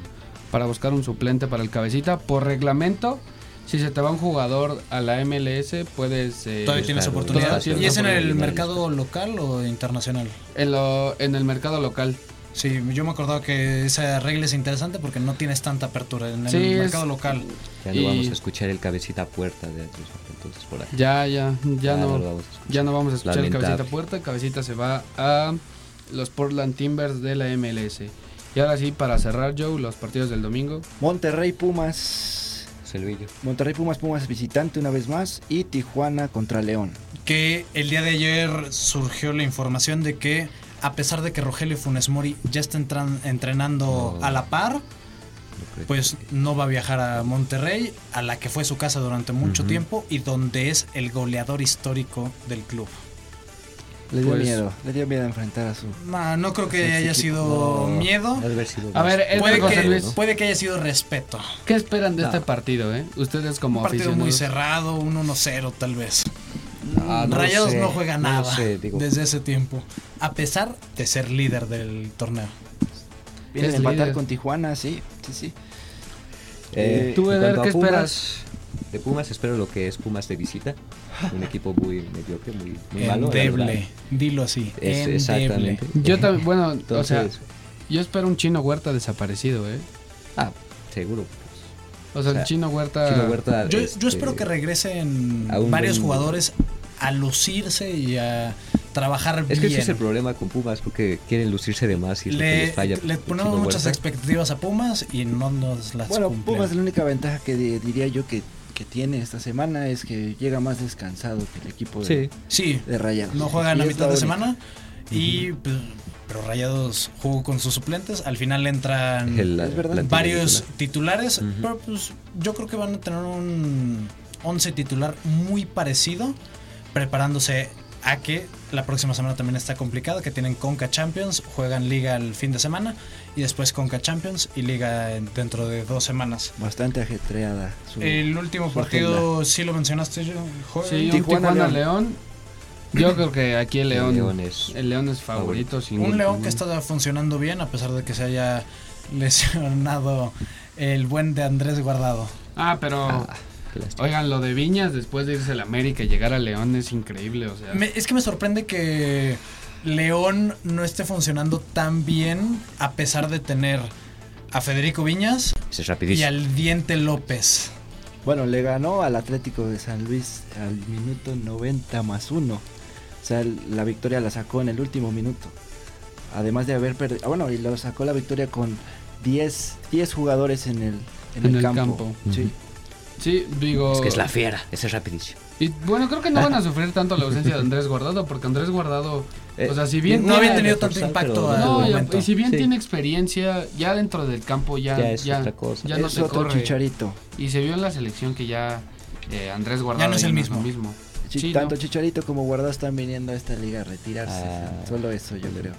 para buscar un suplente para el cabecita. Por reglamento, si se te va un jugador a la MLS, puedes eh, Todavía tienes oportunidad. ¿Y es en el mercado local o internacional? en, lo- en el mercado local. Sí, yo me acordaba que esa regla es interesante porque no tienes tanta apertura en el Sí, es- mercado local. Ya no y- vamos a escuchar el cabecita puerta de otros, entonces por ahí. Ya, ya, ya, no, lo vamos a escuchar. ya no vamos a escuchar el cabecita puerta. Cabecita se va a los Portland Timbers de la MLS. Y ahora sí, para cerrar, Joe, los partidos del domingo. Monterrey Pumas. Selvillo. Monterrey Pumas Pumas visitante una vez más. Y Tijuana contra León. Que el día de ayer surgió la información de que a pesar de que Rogelio Funes Mori ya está entran- entrenando No. a la par, No pues no va a viajar a Monterrey, a la que fue su casa durante mucho tiempo y donde es el goleador histórico del club. Le dio Pues- miedo. Le dio miedo enfrentar a su. No, no creo que haya sido No, miedo. sido A ver, Puede que, Luis. puede que haya sido respeto. ¿Qué esperan de No. este partido, eh? Ustedes como Un partido muy cerrado, un 1-0 tal vez. Ah, no Rayados sé, no juega no nada sé, desde ese tiempo, a pesar de ser líder del torneo. Vienen a empatar líder. con Tijuana, sí. Sí, sí. Eh, Tú, en Eder, ¿qué Pumas, esperas? De Pumas espero lo que es Pumas de visita. Un equipo muy mediocre, muy, muy malo. Endeble, dilo así. Es- exactamente. Yo también, bueno, o sea, yo espero un chino Huerta desaparecido, ¿eh? ah, seguro. O sea, O sea, el chino Huerta. Chino Huerta, Yo, yo este, espero que regresen varios buen- jugadores a lucirse y a trabajar Es que bien. ese es el problema con Pumas, porque quieren lucirse de más y es lo que le, les falla. le ponemos muchas Huerta. expectativas a Pumas y no nos las Bueno, cumplen. Pumas la única ventaja que di- diría yo que, que tiene esta semana es que llega más descansado que el equipo de, Sí, Sí, de Rayados. no juegan Y a mitad de única. semana y pues, pero Rayados jugó con sus suplentes. Al final entran el- varios titular. titulares, pero pues yo creo que van a tener un 11 titular muy parecido, preparándose a que la próxima semana también está complicado, que tienen Conca Champions, juegan Liga el fin de semana y después Conca Champions y Liga en- dentro de dos semanas. Bastante ajetreada. su- El último su partido, sí lo mencionaste yo. Sí, un Tijuana, Tijuana, León. Yo creo que aquí el León. León es- el León es favorito. sin Un León que está funcionando bien a pesar de que se haya lesionado el buen de Andrés Guardado. Ah, pero. Ah, Oigan, lo de Viñas después de irse al América y llegar a León es increíble. O sea, Me- es que me sorprende que León no esté funcionando tan bien a pesar de tener a Federico Viñas es y al Diente López. Bueno, le ganó al Atlético de San Luis al minuto 90 más uno. O sea, el- la victoria la sacó en el último minuto. Además de haber perdido. bueno, y lo sacó la victoria con 10, 10 jugadores en el, en En el el campo. campo. Sí. Sí, digo. Es que es la fiera, ese es rapidísimo. Y bueno, creo que no van a sufrir tanto la ausencia de Andrés Guardado, porque Andrés Guardado, Eh, o sea, si bien no había tenido tanto impacto no, y- si bien Sí. tiene experiencia, ya dentro del campo ya, Ya ya, es otra cosa. ya no es te otro corre. chicharito. Y se vio en la selección que ya eh, Andrés Guardado no es el lo mismo. Sí, tanto no. Chicharito como Guardado están viniendo a esta liga a retirarse. Ah. Solo eso yo creo.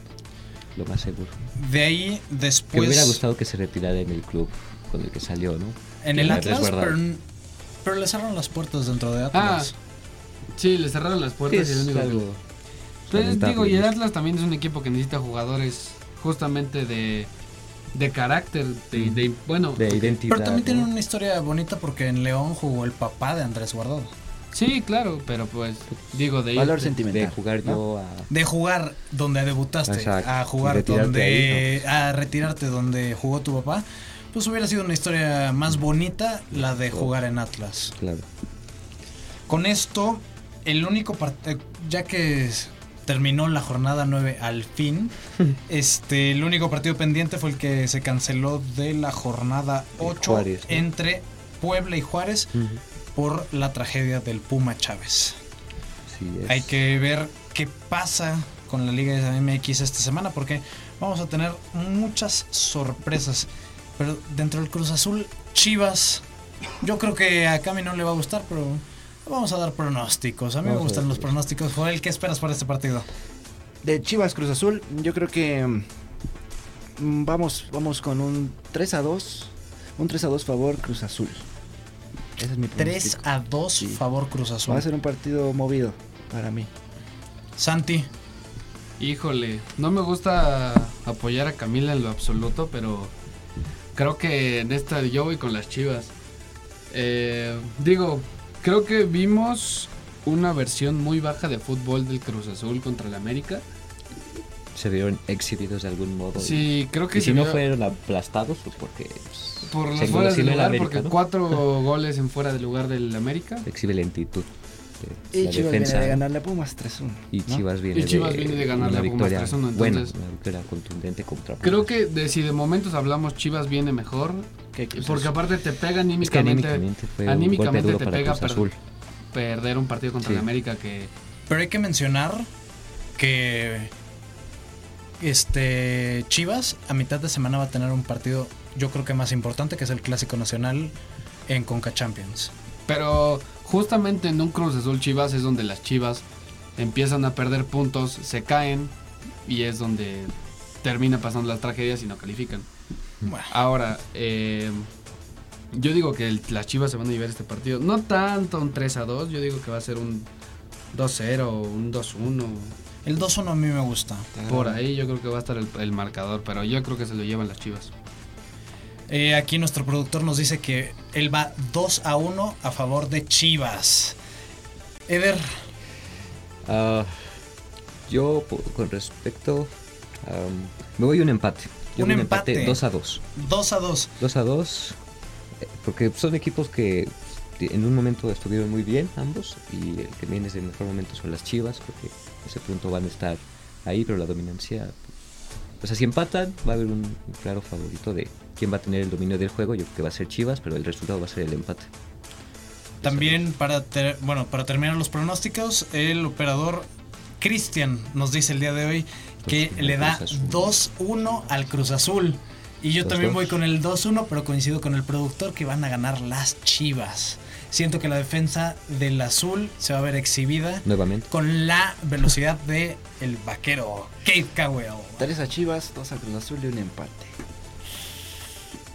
Lo más seguro. De ahí Que me después hubiera gustado que se retirara en el club con el que salió, ¿no? en el Atlas, pero, pero le cerraron las puertas dentro de Ah, Atlas. Sí, le cerraron las Sí, puertas y el es único que- algo Pues, digo, y el. Atlas también es un equipo que necesita jugadores justamente de, de carácter, de, de- bueno, de identidad. pero también ¿no? tienen una historia bonita porque en León jugó el papá de Andrés Guardado. sí, claro, pero pues digo de Valor irte- sentimental. de jugar ¿no? yo a De jugar donde debutaste Exacto. a Y jugar retirarte donde a retirarte donde jugó tu papá, pues hubiera sido una historia más bonita la de jugar en Atlas. claro. Con esto, el único partido, ya que terminó la jornada 9 al fin, este, el único partido pendiente fue el que se canceló de la jornada De 8 Juárez, ¿no? entre Puebla y Juárez por la tragedia del Puma Chávez. Sí, Hay que ver qué pasa con la Liga MX esta semana porque vamos a tener muchas sorpresas. Pero dentro del Cruz Azul, Chivas, yo creo que a Cami no le va a gustar, pero vamos a dar pronósticos. A mí me Vamos gustan los pronósticos. Joel, ¿qué esperas para este partido? De Chivas Cruz Azul, yo creo que mm, vamos, vamos con un 3 a 2. Un 3 a 2 favor Cruz Azul. Ese es mi 3 pronóstico. a 2 Sí. favor Cruz Va Azul. a ser un partido movido para mí. Santi, Híjole, no me gusta apoyar a Camila en lo absoluto, pero creo que en esta yo voy con las Chivas. Eh, digo, creo que vimos una versión muy baja de fútbol del Cruz Azul contra el América. se vieron exhibidos de algún modo. Sí, creo que Y, si no vio fueron aplastados, pues porque pues, por los se fueras de lugar, América, porque ¿no? cuatro goles en fuera de lugar del América. exhibe lentitud. De Y la Chivas defensa. viene de ganarle a Pumas 3-1. Y ¿no? Chivas viene Y Chivas de viene de ganarle una a Pumas victoria 3-1, buena, entonces- una victoria contundente contra Creo Pumas. que de, si de momentos hablamos Chivas viene mejor, porque aparte te pega es que anímicamente, anímicamente fue un anímicamente golpe duro te para pega per- Azul. perder un partido contra Sí. el América que pero hay que mencionar que este Chivas a mitad de semana va a tener un partido yo creo que más importante que es el Clásico Nacional en Conca Champions. Pero justamente en un Cruz Azul Chivas es donde las Chivas empiezan a perder puntos, se caen y es donde termina pasando las tragedias y no califican. Bueno, Ahora, eh, yo digo que el- las Chivas se van a llevar este partido. No tanto un 3 a 2, yo digo que va a ser un 2-0, un 2-1. el 2-1 a mí me gusta. Por ahí yo creo que va a estar el, el marcador, pero yo creo que se lo llevan las Chivas. Eh, aquí nuestro productor nos dice que él va 2 a 1 a favor de Chivas. Eder, Ah, yo, con respecto. am, me voy a un empate. Yo Un a empate. 2 a 2. 2 a 2. 2 a 2. eh, Porque son equipos que en un momento estuvieron muy bien ambos. Y el que viene desde el mejor momento son las Chivas. Porque ese punto van a estar ahí, pero la dominancia. O sea, si empatan, va a haber un claro favorito de quién va a tener el dominio del juego. Yo creo que va a ser Chivas, pero el resultado va a ser el empate. También para, ter- bueno, para terminar los pronósticos, el operador Cristian nos dice el día de hoy que 2-1 le da Cruz Azul. 2-1 al Cruz Azul. Y yo 2-2. también voy con el 2-1, pero coincido con el productor que van a ganar las Chivas. Siento que la defensa del azul se va a ver exhibida Nuevamente. con la velocidad de el vaquero Kate Cowell. 3 a Chivas, 2 a Cruz Azul y un empate.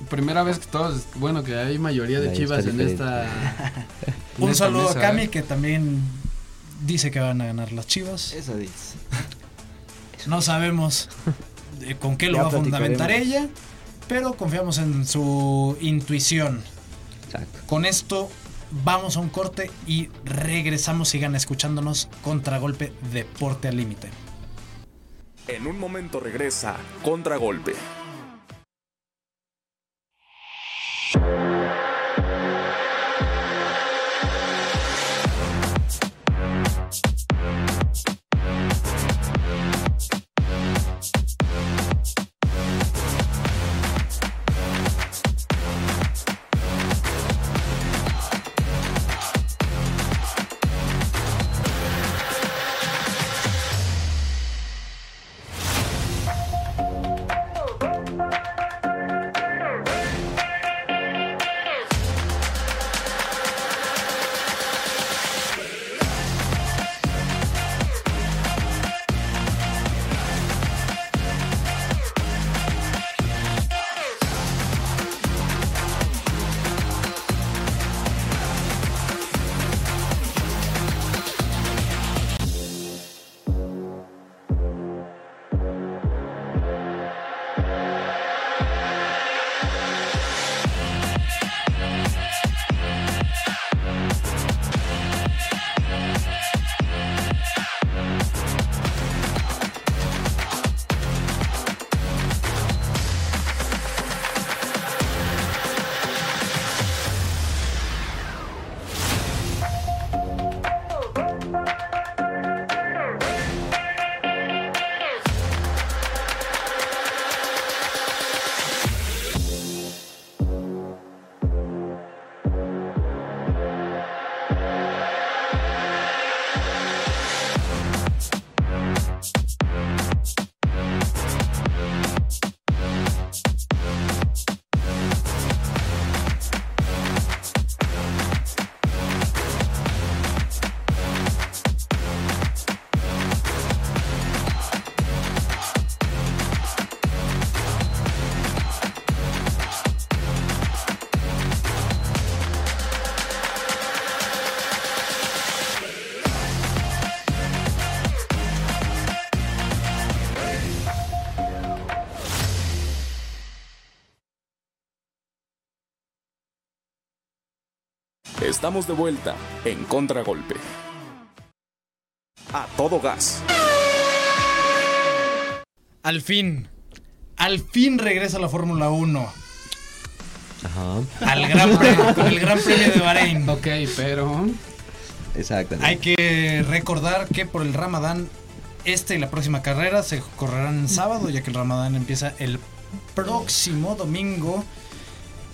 Primera vez que todos, bueno, que hay mayoría de Chivas en esta. en Un esta saludo mesa, a Cami ¿eh? que también dice que van a ganar las Chivas. Eso dice. No sabemos con qué lo Ya va a fundamentar ella, pero confiamos en su intuición. Exacto. Con esto vamos a un corte y regresamos. Sigan escuchándonos Contragolpe Deporte al Límite. En un momento regresa Contragolpe. Estamos de vuelta en Contragolpe. A todo gas. Al fin, al fin regresa la Fórmula 1 Ajá, al gran premio, el Gran Premio de Bahrein. Ok, pero. exactamente. Hay que recordar que por el Ramadán, esta y la próxima carrera se correrán en sábado, ya que el Ramadán empieza el próximo domingo.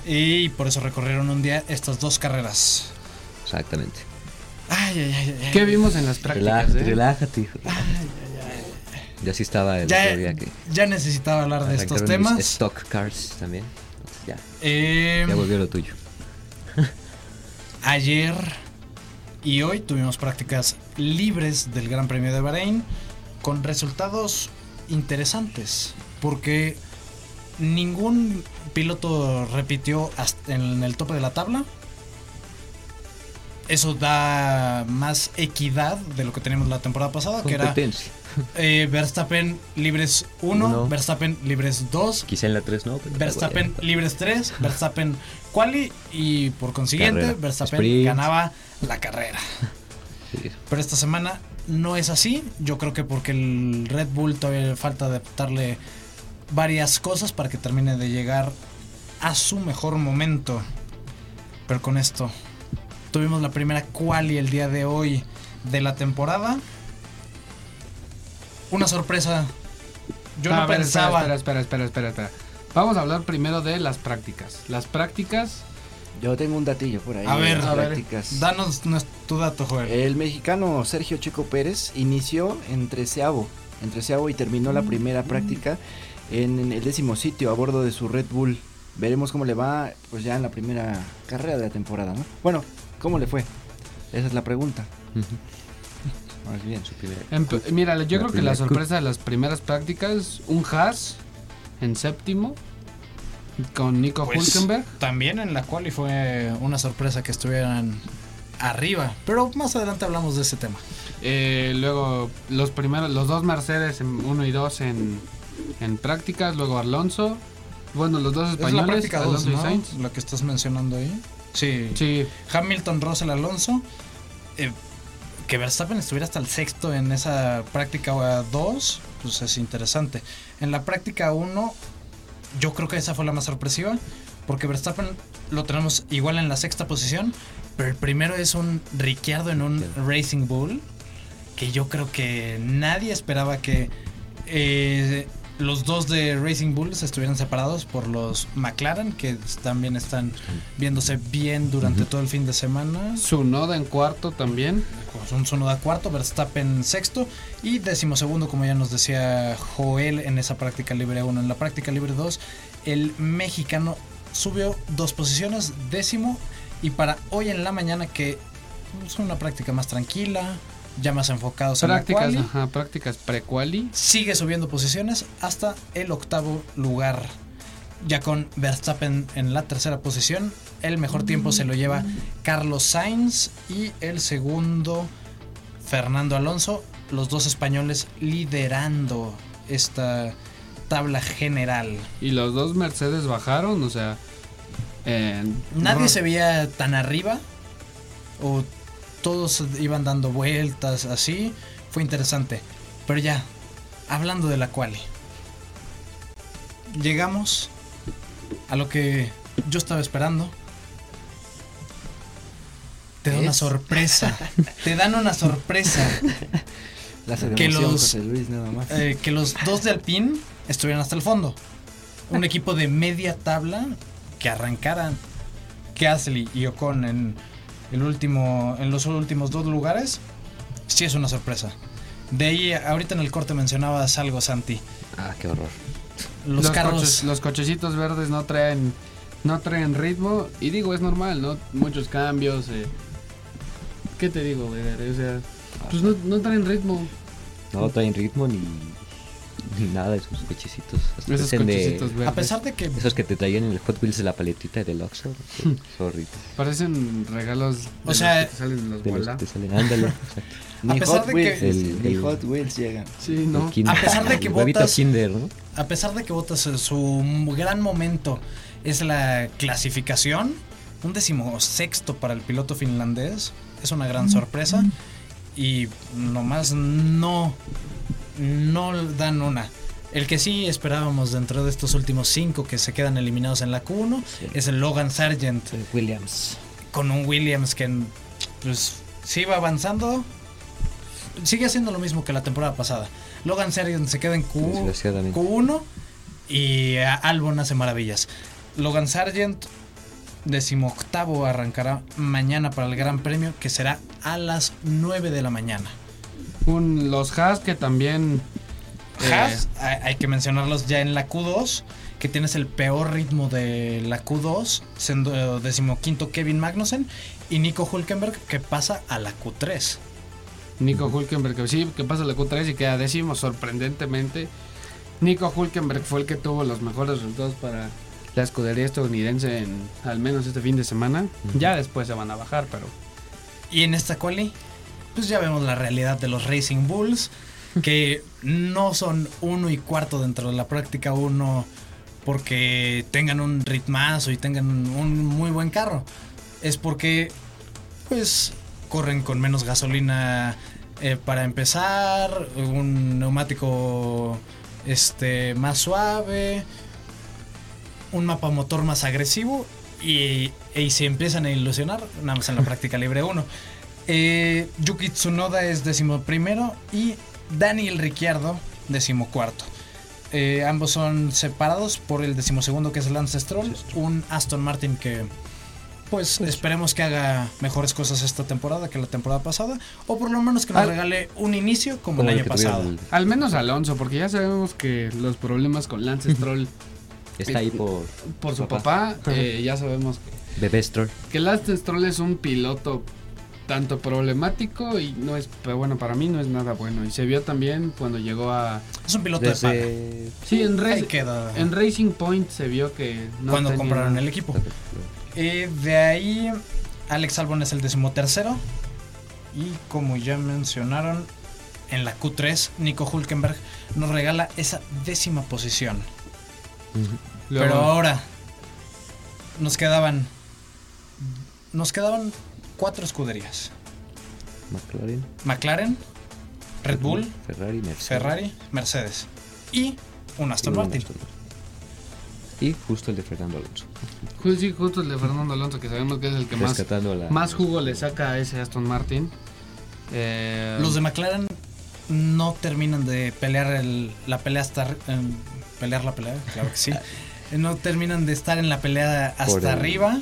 Y por eso recorrieron un día estas dos carreras. Exactamente. Ay, ay, ay, ay. ¿Qué vimos en las prácticas? Relájate, eh? relájate, hijo. Yo sí estaba el Ya, otro día que ya necesitaba hablar de estos temas. Stock cars también. Entonces, ya, Eh, ya volvió lo tuyo. ayer y hoy tuvimos prácticas libres del Gran Premio de Bahrein con resultados interesantes porque ningún piloto repitió hasta en el tope de la tabla. Eso da más equidad de lo que teníamos la temporada pasada, que era eh, Verstappen libres 1, Uno. Verstappen libres 2, Quizá en la 3 no, pero Verstappen bueno. libres 3, Verstappen quali y por consiguiente Carrera. Verstappen Sprint. ganaba la carrera. Sí. Pero esta semana no es así. Yo creo que porque el Red Bull todavía falta adaptarle varias cosas para que termine de llegar a su mejor momento. Pero con esto tuvimos la primera quali el día de hoy de la temporada. Una sorpresa. Yo A no ver, pensaba. Espera, espera, espera, espera, espera. Vamos a hablar primero de las prácticas. Las prácticas. Yo tengo un datillo por ahí. A ver, las a ver, prácticas. danos tu dato, Joel. El mexicano Sergio Checo Pérez inició en treceavo, en treceavo y terminó la primera práctica en el décimo sitio a bordo de su Red Bull. Veremos cómo le va, pues ya en la primera carrera de la temporada, ¿no? Bueno, ¿cómo le fue? Esa es la pregunta. Ujú. Más bien. Su primera- Empe- mira, yo La creo que la sorpresa de las primeras prácticas, un Haas en séptimo con Nico Pues, Hulkenberg. También en la quali fue una sorpresa que estuvieran arriba. Pero más adelante hablamos de ese tema. Eh, luego los primeros, los dos Mercedes, en uno y dos en, en prácticas. Luego Alonso. Bueno, los dos Es la españoles, práctica 2, Alonso y ¿no? Sainz. Lo que estás mencionando ahí. Sí. Sí, Hamilton, Russell, Alonso. Eh, que Verstappen estuviera hasta el sexto en esa práctica 2, pues es interesante. En la práctica 1, yo creo que esa fue la más sorpresiva, porque Verstappen lo tenemos igual en la sexta posición, pero el primero es un Ricciardo en un Racing Bull, que yo creo que nadie esperaba que eh, los dos de Racing Bulls estuvieran separados por los McLaren, que también están viéndose bien durante todo el fin de semana. su noda en cuarto también. Con Sonoda cuarto, Verstappen sexto y decimosegundo, como ya nos decía Joel en esa práctica libre 1. En la práctica libre 2, el mexicano subió dos posiciones, décimo. Y para hoy en la mañana, que es una práctica más tranquila, ya más enfocados en la Prácticas, quali, ajá, prácticas pre-quali. sigue subiendo posiciones hasta el octavo lugar. Ya con Verstappen en la tercera posición, el mejor tiempo se lo lleva Carlos Sainz y el segundo Fernando Alonso, los dos españoles liderando esta tabla general. Y los dos Mercedes bajaron, o sea. eh, Nadie se veía tan arriba o todos iban dando vueltas así. Fue interesante. Pero ya, hablando de la quali. Llegamos a lo que yo estaba esperando. Te da una ¿Es? sorpresa. Te dan una sorpresa. Que los- José Luis, nada más. eh, que los dos de Alpine estuvieran hasta el fondo. Un equipo de media tabla que arrancaran Gasly y Ocon en el último, en los últimos dos lugares, sí es una sorpresa. De ahí, ahorita en el corte mencionabas algo, Santi. Ah, qué horror. Los, carros. coches- los cochecitos verdes no traen no traen ritmo y digo es normal no muchos cambios eh. qué te digo güey? o sea pues no, no traen ritmo No traen ritmo ni, ni nada esos cochecitos. Hasta esos de- cochecitos verdes a pesar de que Esos que te traían en el Hot Wheels de la paletita del Oxxo. Sorry. parecen regalos de O los sea, que te salen en los De los que te salen. Ándale. Ni pesar Hot de Wheels, que- El- ni el- Hot Wheels llegan. sí no Kinder. A pesar de que El huevito botas- Kinder, ¿no? a pesar de que Botas su gran momento es la clasificación, un decimosexto para el piloto finlandés es una gran sorpresa y nomás no, no dan una. El que sí esperábamos dentro de estos últimos cinco que se quedan eliminados en la Q1 es el Logan Sargent Williams. con un Williams que pues sí va avanzando. Sigue haciendo lo mismo que la temporada pasada. Logan Sargent se queda en Q, Desgraciadamente. Q1 y eh, Albon hace maravillas. Logan Sargent, decimoctavo, arrancará mañana para el Gran Premio que será a las 9 de la mañana. Un, los Haas que también... eh, Haas, hay, hay que mencionarlos ya en la Q2, que tienes el peor ritmo de la Q2, siendo eh, decimoquinto Kevin Magnussen y Nico Hulkenberg que pasa a la Q3. Nico Hulkenberg, que sí, que pasa la Q3 y queda décimo, sorprendentemente. Nico Hulkenberg fue el que tuvo los mejores resultados para la escudería estadounidense en al menos este fin de semana. Ya después se van a bajar, pero Y en esta quali, pues ya vemos la realidad de los Racing Bulls, que no son uno y cuarto dentro de la práctica uno porque tengan un ritmazo y tengan un muy buen carro. Es porque, pues, corren con menos gasolina eh, para empezar, un neumático este, más suave, un mapa motor más agresivo y, y se empiezan a ilusionar, nada más en la práctica libre 1. Eh, Yuki Tsunoda es decimoprimero y Daniel Ricciardo decimocuarto. Eh, ambos son separados por el decimosegundo que es Lance Stroll, un Aston Martin que pues esperemos que haga mejores cosas esta temporada que la temporada pasada o por lo menos que nos Al- regale un inicio como, Como el el año pasado. el- al menos Alonso, porque ya sabemos que los problemas con Lance Stroll Está ahí por por su papá, eh, ya sabemos que Bebé Stroll. Que Lance Stroll es un piloto tanto problemático y no es, pero bueno, para mí no es nada bueno. Y se vio también cuando llegó a... Es un piloto de paga. Sí, en, Ra- Ahí queda. en Racing Point se vio que no cuando tenía- compraron el equipo. Eh, de ahí, Alex Albon es el decimotercero. Y como ya mencionaron, en la Q3, Nico Hulkenberg nos regala esa décima posición. Pero ahora, nos quedaban. Nos quedaban cuatro escuderías: McLaren, McLaren, Red Bull, Ferrari, Mercedes. Ferrari, Mercedes. Y un Aston Martin. Aston. Y justo el de Fernando Alonso. Sí, justo el de Fernando Alonso, que sabemos que es el que más, la. más jugo le saca a ese Aston Martin. Eh, Los de McLaren no terminan de pelear el- la pelea hasta em, pelear la pelea, claro que sí. No terminan de estar en la pelea hasta el- arriba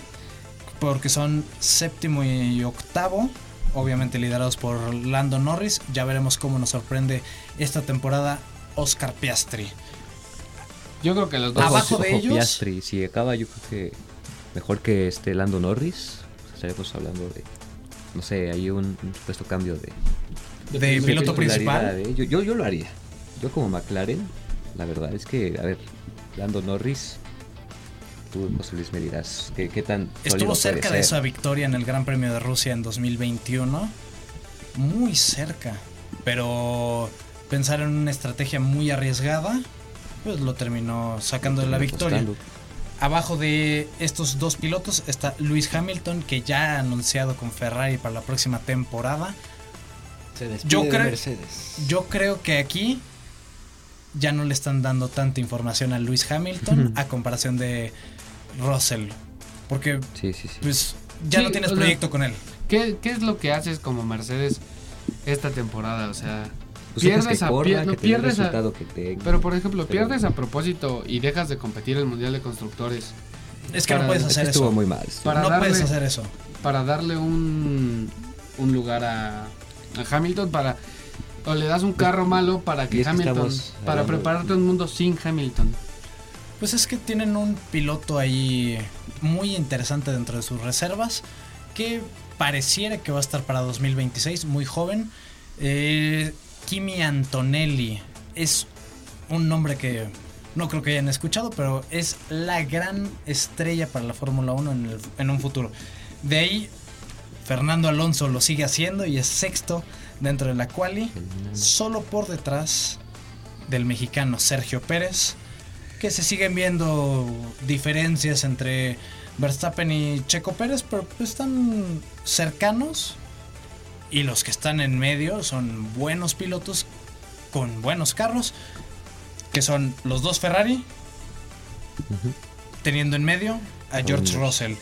porque son séptimo y octavo, obviamente liderados por Lando Norris. Ya veremos cómo nos sorprende esta temporada Oscar Piastri. yo creo que los dos... Abajo de ellos- Piastri, si acaba, yo creo que mejor que este Lando Norris. Estaremos hablando de. No sé, hay un, un supuesto cambio de. De piloto principal. Yo, yo, yo lo haría. Yo como McLaren, la verdad es que, a ver, Lando Norris, tú José Luis me dirás, ¿qué, qué tan Estuvo puede cerca de ser? esa victoria en el Gran Premio de Rusia en 2021. Muy cerca. Pero pensar en una estrategia muy arriesgada, pues lo terminó sacando de la victoria. Abajo de estos dos pilotos está Lewis Hamilton, que ya ha anunciado con Ferrari para la próxima temporada. Se despide Yo de Mercedes. Yo creo que aquí ya no le están dando tanta información a Lewis Hamilton a comparación de Russell. Porque Sí, sí, sí. pues ya Sí, no tienes sea, proyecto con él. ¿Qué, ¿Qué es lo que haces como Mercedes esta temporada? O sea, Pues pierdes que a- corra, pier- no, que te dé el pierdes a- resultado que tenga. pero por ejemplo, Pero- pierdes a propósito y dejas de competir el Mundial de Constructores Es que no para- puedes Es que hacer estuvo eso. muy mal. Para no darle- puedes hacer eso. para darle un, un lugar a, a Hamilton para o le das un carro malo para que es que Hamilton para prepararte un mundo sin Hamilton. Pues es que tienen un piloto ahí muy interesante dentro de sus reservas que pareciera que va a estar para 2026, muy joven. Eh, Kimi Antonelli es un nombre que no creo que hayan escuchado, pero es la gran estrella para la Fórmula 1 en, el- en un futuro. De ahí, Fernando Alonso lo sigue haciendo y es sexto dentro de la quali, solo por detrás del mexicano Sergio Pérez, que se siguen viendo diferencias entre Verstappen y Checo Pérez, pero pues están cercanos. Y los que están en medio son buenos pilotos con buenos carros, que son los dos Ferrari, teniendo en medio a George. Russell.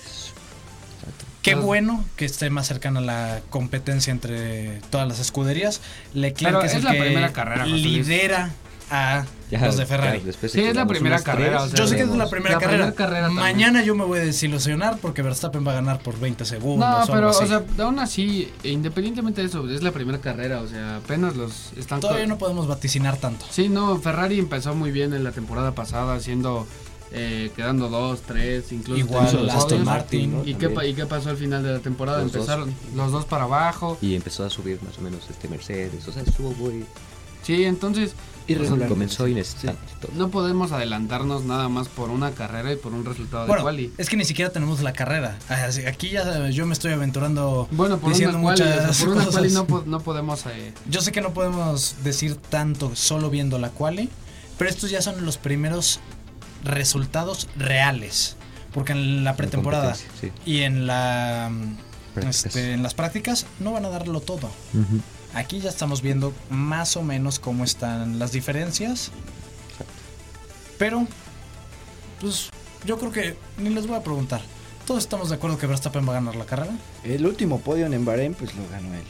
Qué bueno que esté más cercana la competencia entre todas las escuderías. Leclerc Pero es, es el la que primera carrera, lidera a Ya, los de Ferrari. ya Sí, es la primera carrera, o sea, Yo sé que es la primera La carrera. primera carrera. Mañana yo me voy a desilusionar porque Verstappen va a ganar por 20 segundos. No, o algo pero, así. o sea, aún así, independientemente de eso, es la primera carrera, o sea, apenas los están... Todavía no podemos vaticinar tanto. Sí, no, Ferrari empezó muy bien en la temporada pasada, haciendo, eh, quedando dos, tres, incluso... Igual los Aston podios. Martin. ¿no? ¿Y qué, También. pa- ¿Y qué pasó al final de la temporada? Los dos. Empezaron los dos para abajo. Y empezó a subir más o menos este Mercedes. O sea, estuvo muy. Sí, entonces Irregular. Comenzó inestable. no podemos adelantarnos nada más por una carrera y por un resultado de Bueno, quali. es que ni siquiera tenemos la carrera. Así- Aquí ya yo me estoy aventurando Bueno, por diciendo una quali, o sea, muchas por una cosas. quali no, po- no podemos... eh, Yo sé que no podemos decir tanto solo viendo la quali, pero estos ya son los primeros resultados reales. Porque en la pretemporada y en la mm, este, en las prácticas no van a darlo todo. Ujú. Aquí ya estamos viendo más o menos cómo están las diferencias. Pero, pues, yo creo que ni les voy a preguntar. Todos estamos de acuerdo que Verstappen va a ganar la carrera. El último podio en Bahrein, pues lo ganó él.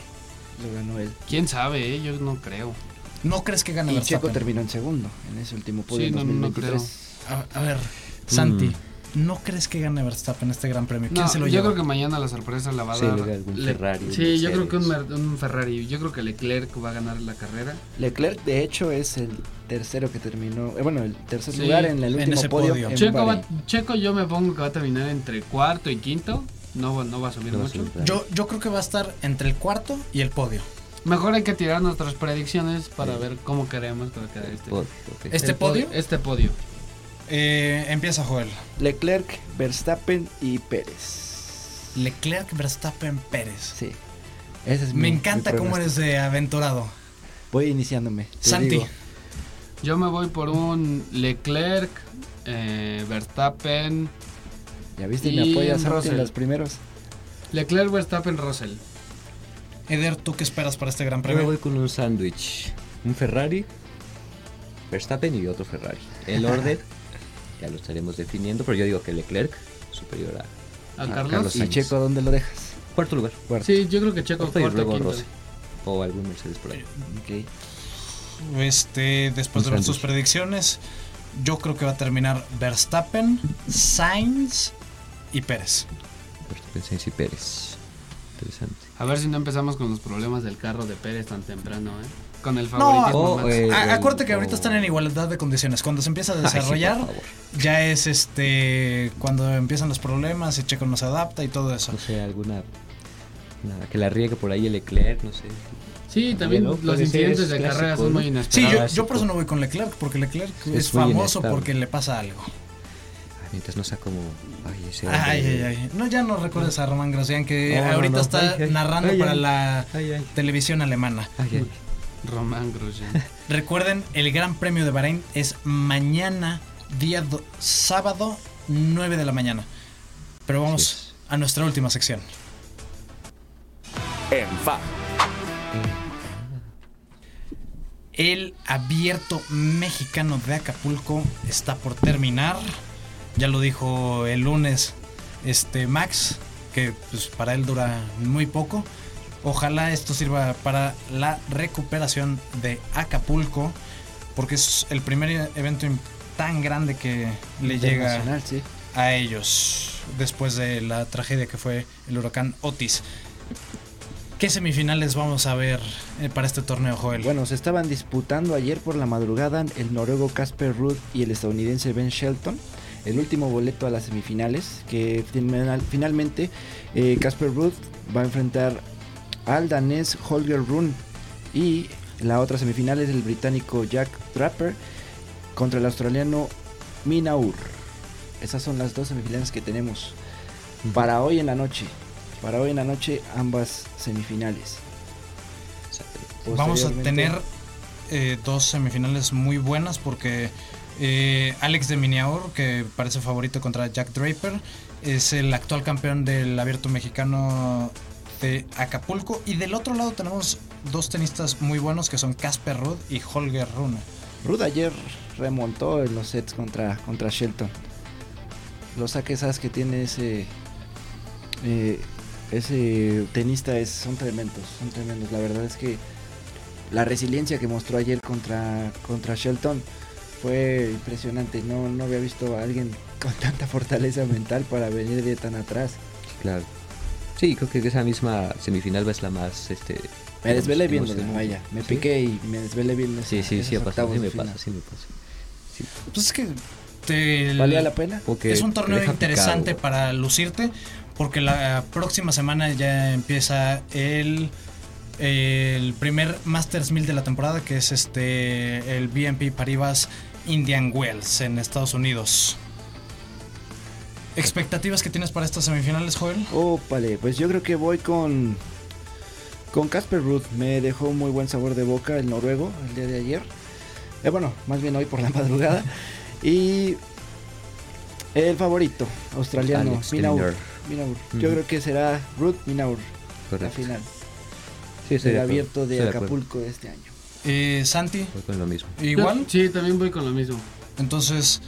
Lo ganó él. ¿Quién sabe? eh? Yo no creo. ¿No crees que gane Y Checo Verstappen? terminó en segundo en ese último podio Sí, en no, no 2023. A, a ver, Santi, Mm. ¿No crees que gane Verstappen este gran premio? ¿Quién No, se lo yo lleva? creo que mañana la sorpresa la va a Sí, dar. da algún Le- Ferrari, Sí, yo creo que un, un Ferrari. Yo creo que Leclerc va a ganar la carrera. Leclerc, de hecho, es el tercero que terminó. eh, bueno, el tercer Sí, lugar en el en último ese podio. podio. en Checo, va-. Checo yo me pongo que va a terminar entre cuarto y quinto. No, va- no va a subir No a mucho. Yo, yo creo que va a estar entre el cuarto y el podio. Mejor hay que tirar nuestras predicciones para Sí. ver cómo queremos que va a quedar este. Oh, ok. ¿Este podio? Este podio. Eh, empieza Joel. Leclerc, Verstappen y Pérez. Leclerc, Verstappen, Pérez. Sí. Ese es mi- Me mi encanta cómo pronóstico. eres de aventurado. Voy iniciándome. te Santi. digo. Yo me voy por un Leclerc, eh, Verstappen. Ya viste, Y me apoyas Russell. en los primeros. Leclerc, Verstappen, Russell. Eder, ¿tú qué esperas para este gran Yo me premio? voy con un sándwich. Un Ferrari, Verstappen y otro Ferrari. El orden ya lo estaremos definiendo, pero yo digo que Leclerc superior a A Carlos. Carlos ¿Y Sainz. Checo dónde lo dejas? cuarto lugar. Cuarto. Sí, yo creo que Checo Cuarto y luego. Rossi. O algún Mercedes por ahí. Este, después Un de ver sus predicciones, yo creo que va a terminar Verstappen, Sainz y Pérez. Verstappen, Sainz y Pérez. Interesante. A ver si no empezamos con los problemas del carro de Pérez tan temprano, ¿eh? Con el No, favoritismo. o, Max. eh, el- acuérdate que ahorita o- están en igualdad de condiciones. Cuando se empieza a sí, desarrollar, ya es este. Cuando empiezan los problemas, el Checo no se adapta y todo eso. No sé, alguna. nada, que la riegue por ahí el Leclerc, no sé. sí, también ¿no? los incidentes es de clásico, carrera son ¿no? muy Sí, inesperados. yo, yo por eso no voy con Leclerc, porque Leclerc es, famoso inestable. porque le pasa algo. Ay, mientras no sea como. Ay, ese Ay, ay, ay. No, ya no recuerdes a Román Gracián, que No, no, ahorita no. está Ay, ay, narrando ay, para ay. la Ay, ay. televisión alemana. Ay, ay. Román Grosjean. Recuerden, el Gran Premio de Bahrein es mañana, día do- sábado, 9 de la mañana. Pero vamos a nuestra última sección. En fa. El abierto mexicano de Acapulco está por terminar. Ya lo dijo el lunes este Max, que pues para él dura muy poco. Ojalá esto sirva para la recuperación de Acapulco, porque es el primer evento tan grande que le llega sí. a ellos después de la tragedia que fue el huracán Otis. ¿Qué semifinales vamos a ver eh, para este torneo, Joel? Bueno, se estaban disputando ayer por la madrugada el noruego Casper Ruud y el estadounidense Ben Shelton. El último boleto a las semifinales, que final- finalmente eh, Casper Ruud va a enfrentar al danés Holger Rune. Y la otra semifinal es el británico Jack Draper contra el australiano Minaur. Esas son las dos semifinales que tenemos para hoy en la noche. Para hoy en la noche ambas semifinales. Vamos a tener eh, dos semifinales muy buenas porque eh, Alex de Miniaur, que parece favorito contra Jack Draper, es el actual campeón del abierto mexicano de Acapulco. Y del otro lado tenemos dos tenistas muy buenos que son Casper Ruud y Holger Rune. Rudd ayer remontó en los sets contra, contra Shelton. Los saques as que tiene ese eh, ese tenista es, son tremendos, son tremendos. La verdad es que la resiliencia que mostró ayer contra, contra Shelton fue impresionante. No, no había visto a alguien con tanta fortaleza mental para venir de tan atrás. Claro. Sí, creo que esa misma semifinal es la más este Me desvelé viendo, emocionante. vaya. Me ¿Sí? piqué y me desvelé viendo. Sí, esa- sí, sí, pasado, sí me de pasa, sí me pasa. Sí. Pues es que te- ¿Valía la pena? Porque es un torneo interesante picado. para lucirte porque la próxima semana ya empieza el el primer Masters 1000 de la temporada que es este el BNP Paribas Indian Wells en Estados Unidos. ¿Expectativas que tienes para estas semifinales, Joel? Ópale, pues yo creo que voy con con Casper Ruud. Me dejó un muy buen sabor de boca el noruego el día de ayer. Eh, bueno, más bien hoy por la madrugada. Y el favorito australiano, Alex Minaur. Minaur. Yo creo que será Ruud Minaur la Correcto. final Sí, de acuerdo, abierto estoy de. Acapulco de este año. Eh, Santi, Voy con lo mismo. igual. Sí, también voy con lo mismo. Entonces,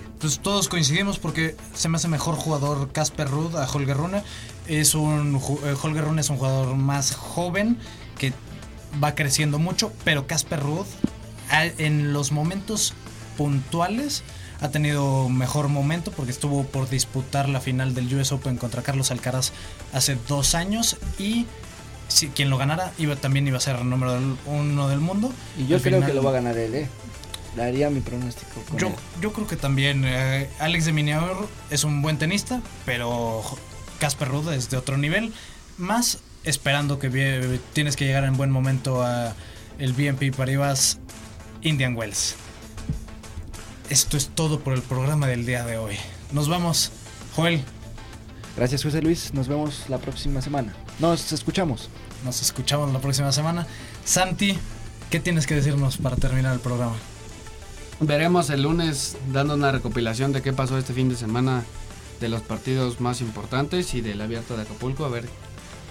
Sí. pues todos coincidimos porque se me hace mejor jugador Casper Ruud a Holger Rune. Es un eh, Holger Rune es un jugador más joven que va creciendo mucho, pero Casper Ruud en los momentos puntuales ha tenido mejor momento porque estuvo por disputar la final del US Open contra Carlos Alcaraz hace dos años y si quien lo ganara iba también iba a ser número del- uno del mundo. Y yo Al creo final- que lo va a ganar él, ¿eh? Daría mi pronóstico. con yo, él. yo creo que también eh, Alex de Minaur es un buen tenista, pero Casper Ruud es de otro nivel. Más esperando que tienes que llegar en buen momento a el BNP Paribas Indian Wells. Esto es todo por el programa del día de hoy. Nos vamos. Joel, Gracias, José Luis. Nos vemos la próxima semana. Nos escuchamos. nos escuchamos la próxima semana. Santi, ¿qué tienes que decirnos para terminar el programa? Veremos el lunes dando una recopilación de qué pasó este fin de semana de los partidos más importantes y del abierto de Acapulco. A ver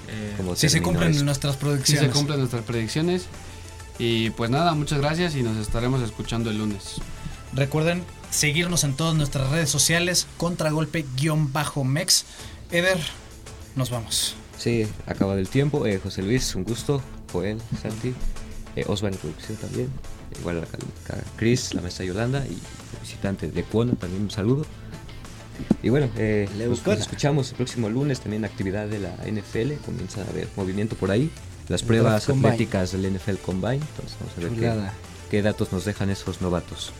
eh, Si se cumplen nuestras si predicciones. se cumplen nuestras predicciones. Y pues nada, muchas gracias y nos estaremos escuchando el lunes. Recuerden seguirnos en todas nuestras redes sociales, contragolpe-mex. Eder, nos vamos. Sí, acabado el tiempo. Eh, José Luis, un gusto. Joel, Santi, eh, Osvaldo producción también. Igual a, a Chris, la maestra Yolanda y el visitante de Cuona también un saludo. Y bueno, eh, nos, escuchamos el próximo lunes también actividad de la NFL. Comienza a haber movimiento por ahí. Las pruebas Combine. atléticas del NFL Combine. Entonces vamos a ver qué, qué datos nos dejan esos novatos.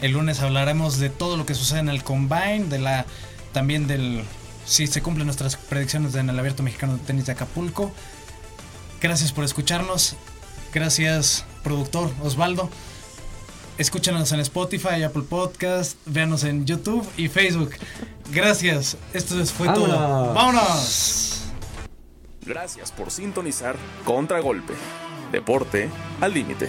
El lunes hablaremos de todo lo que sucede en el combine, de la también del si se cumplen nuestras predicciones en el Abierto Mexicano de Tenis de Acapulco. Gracias por escucharnos. Gracias, productor Osvaldo. Escúchanos en Spotify, Apple Podcast, véanos en YouTube y Facebook. Gracias. Esto fue todo. ¡Vámonos! ¡Vámonos! Gracias por sintonizar Contragolpe. Deporte al límite.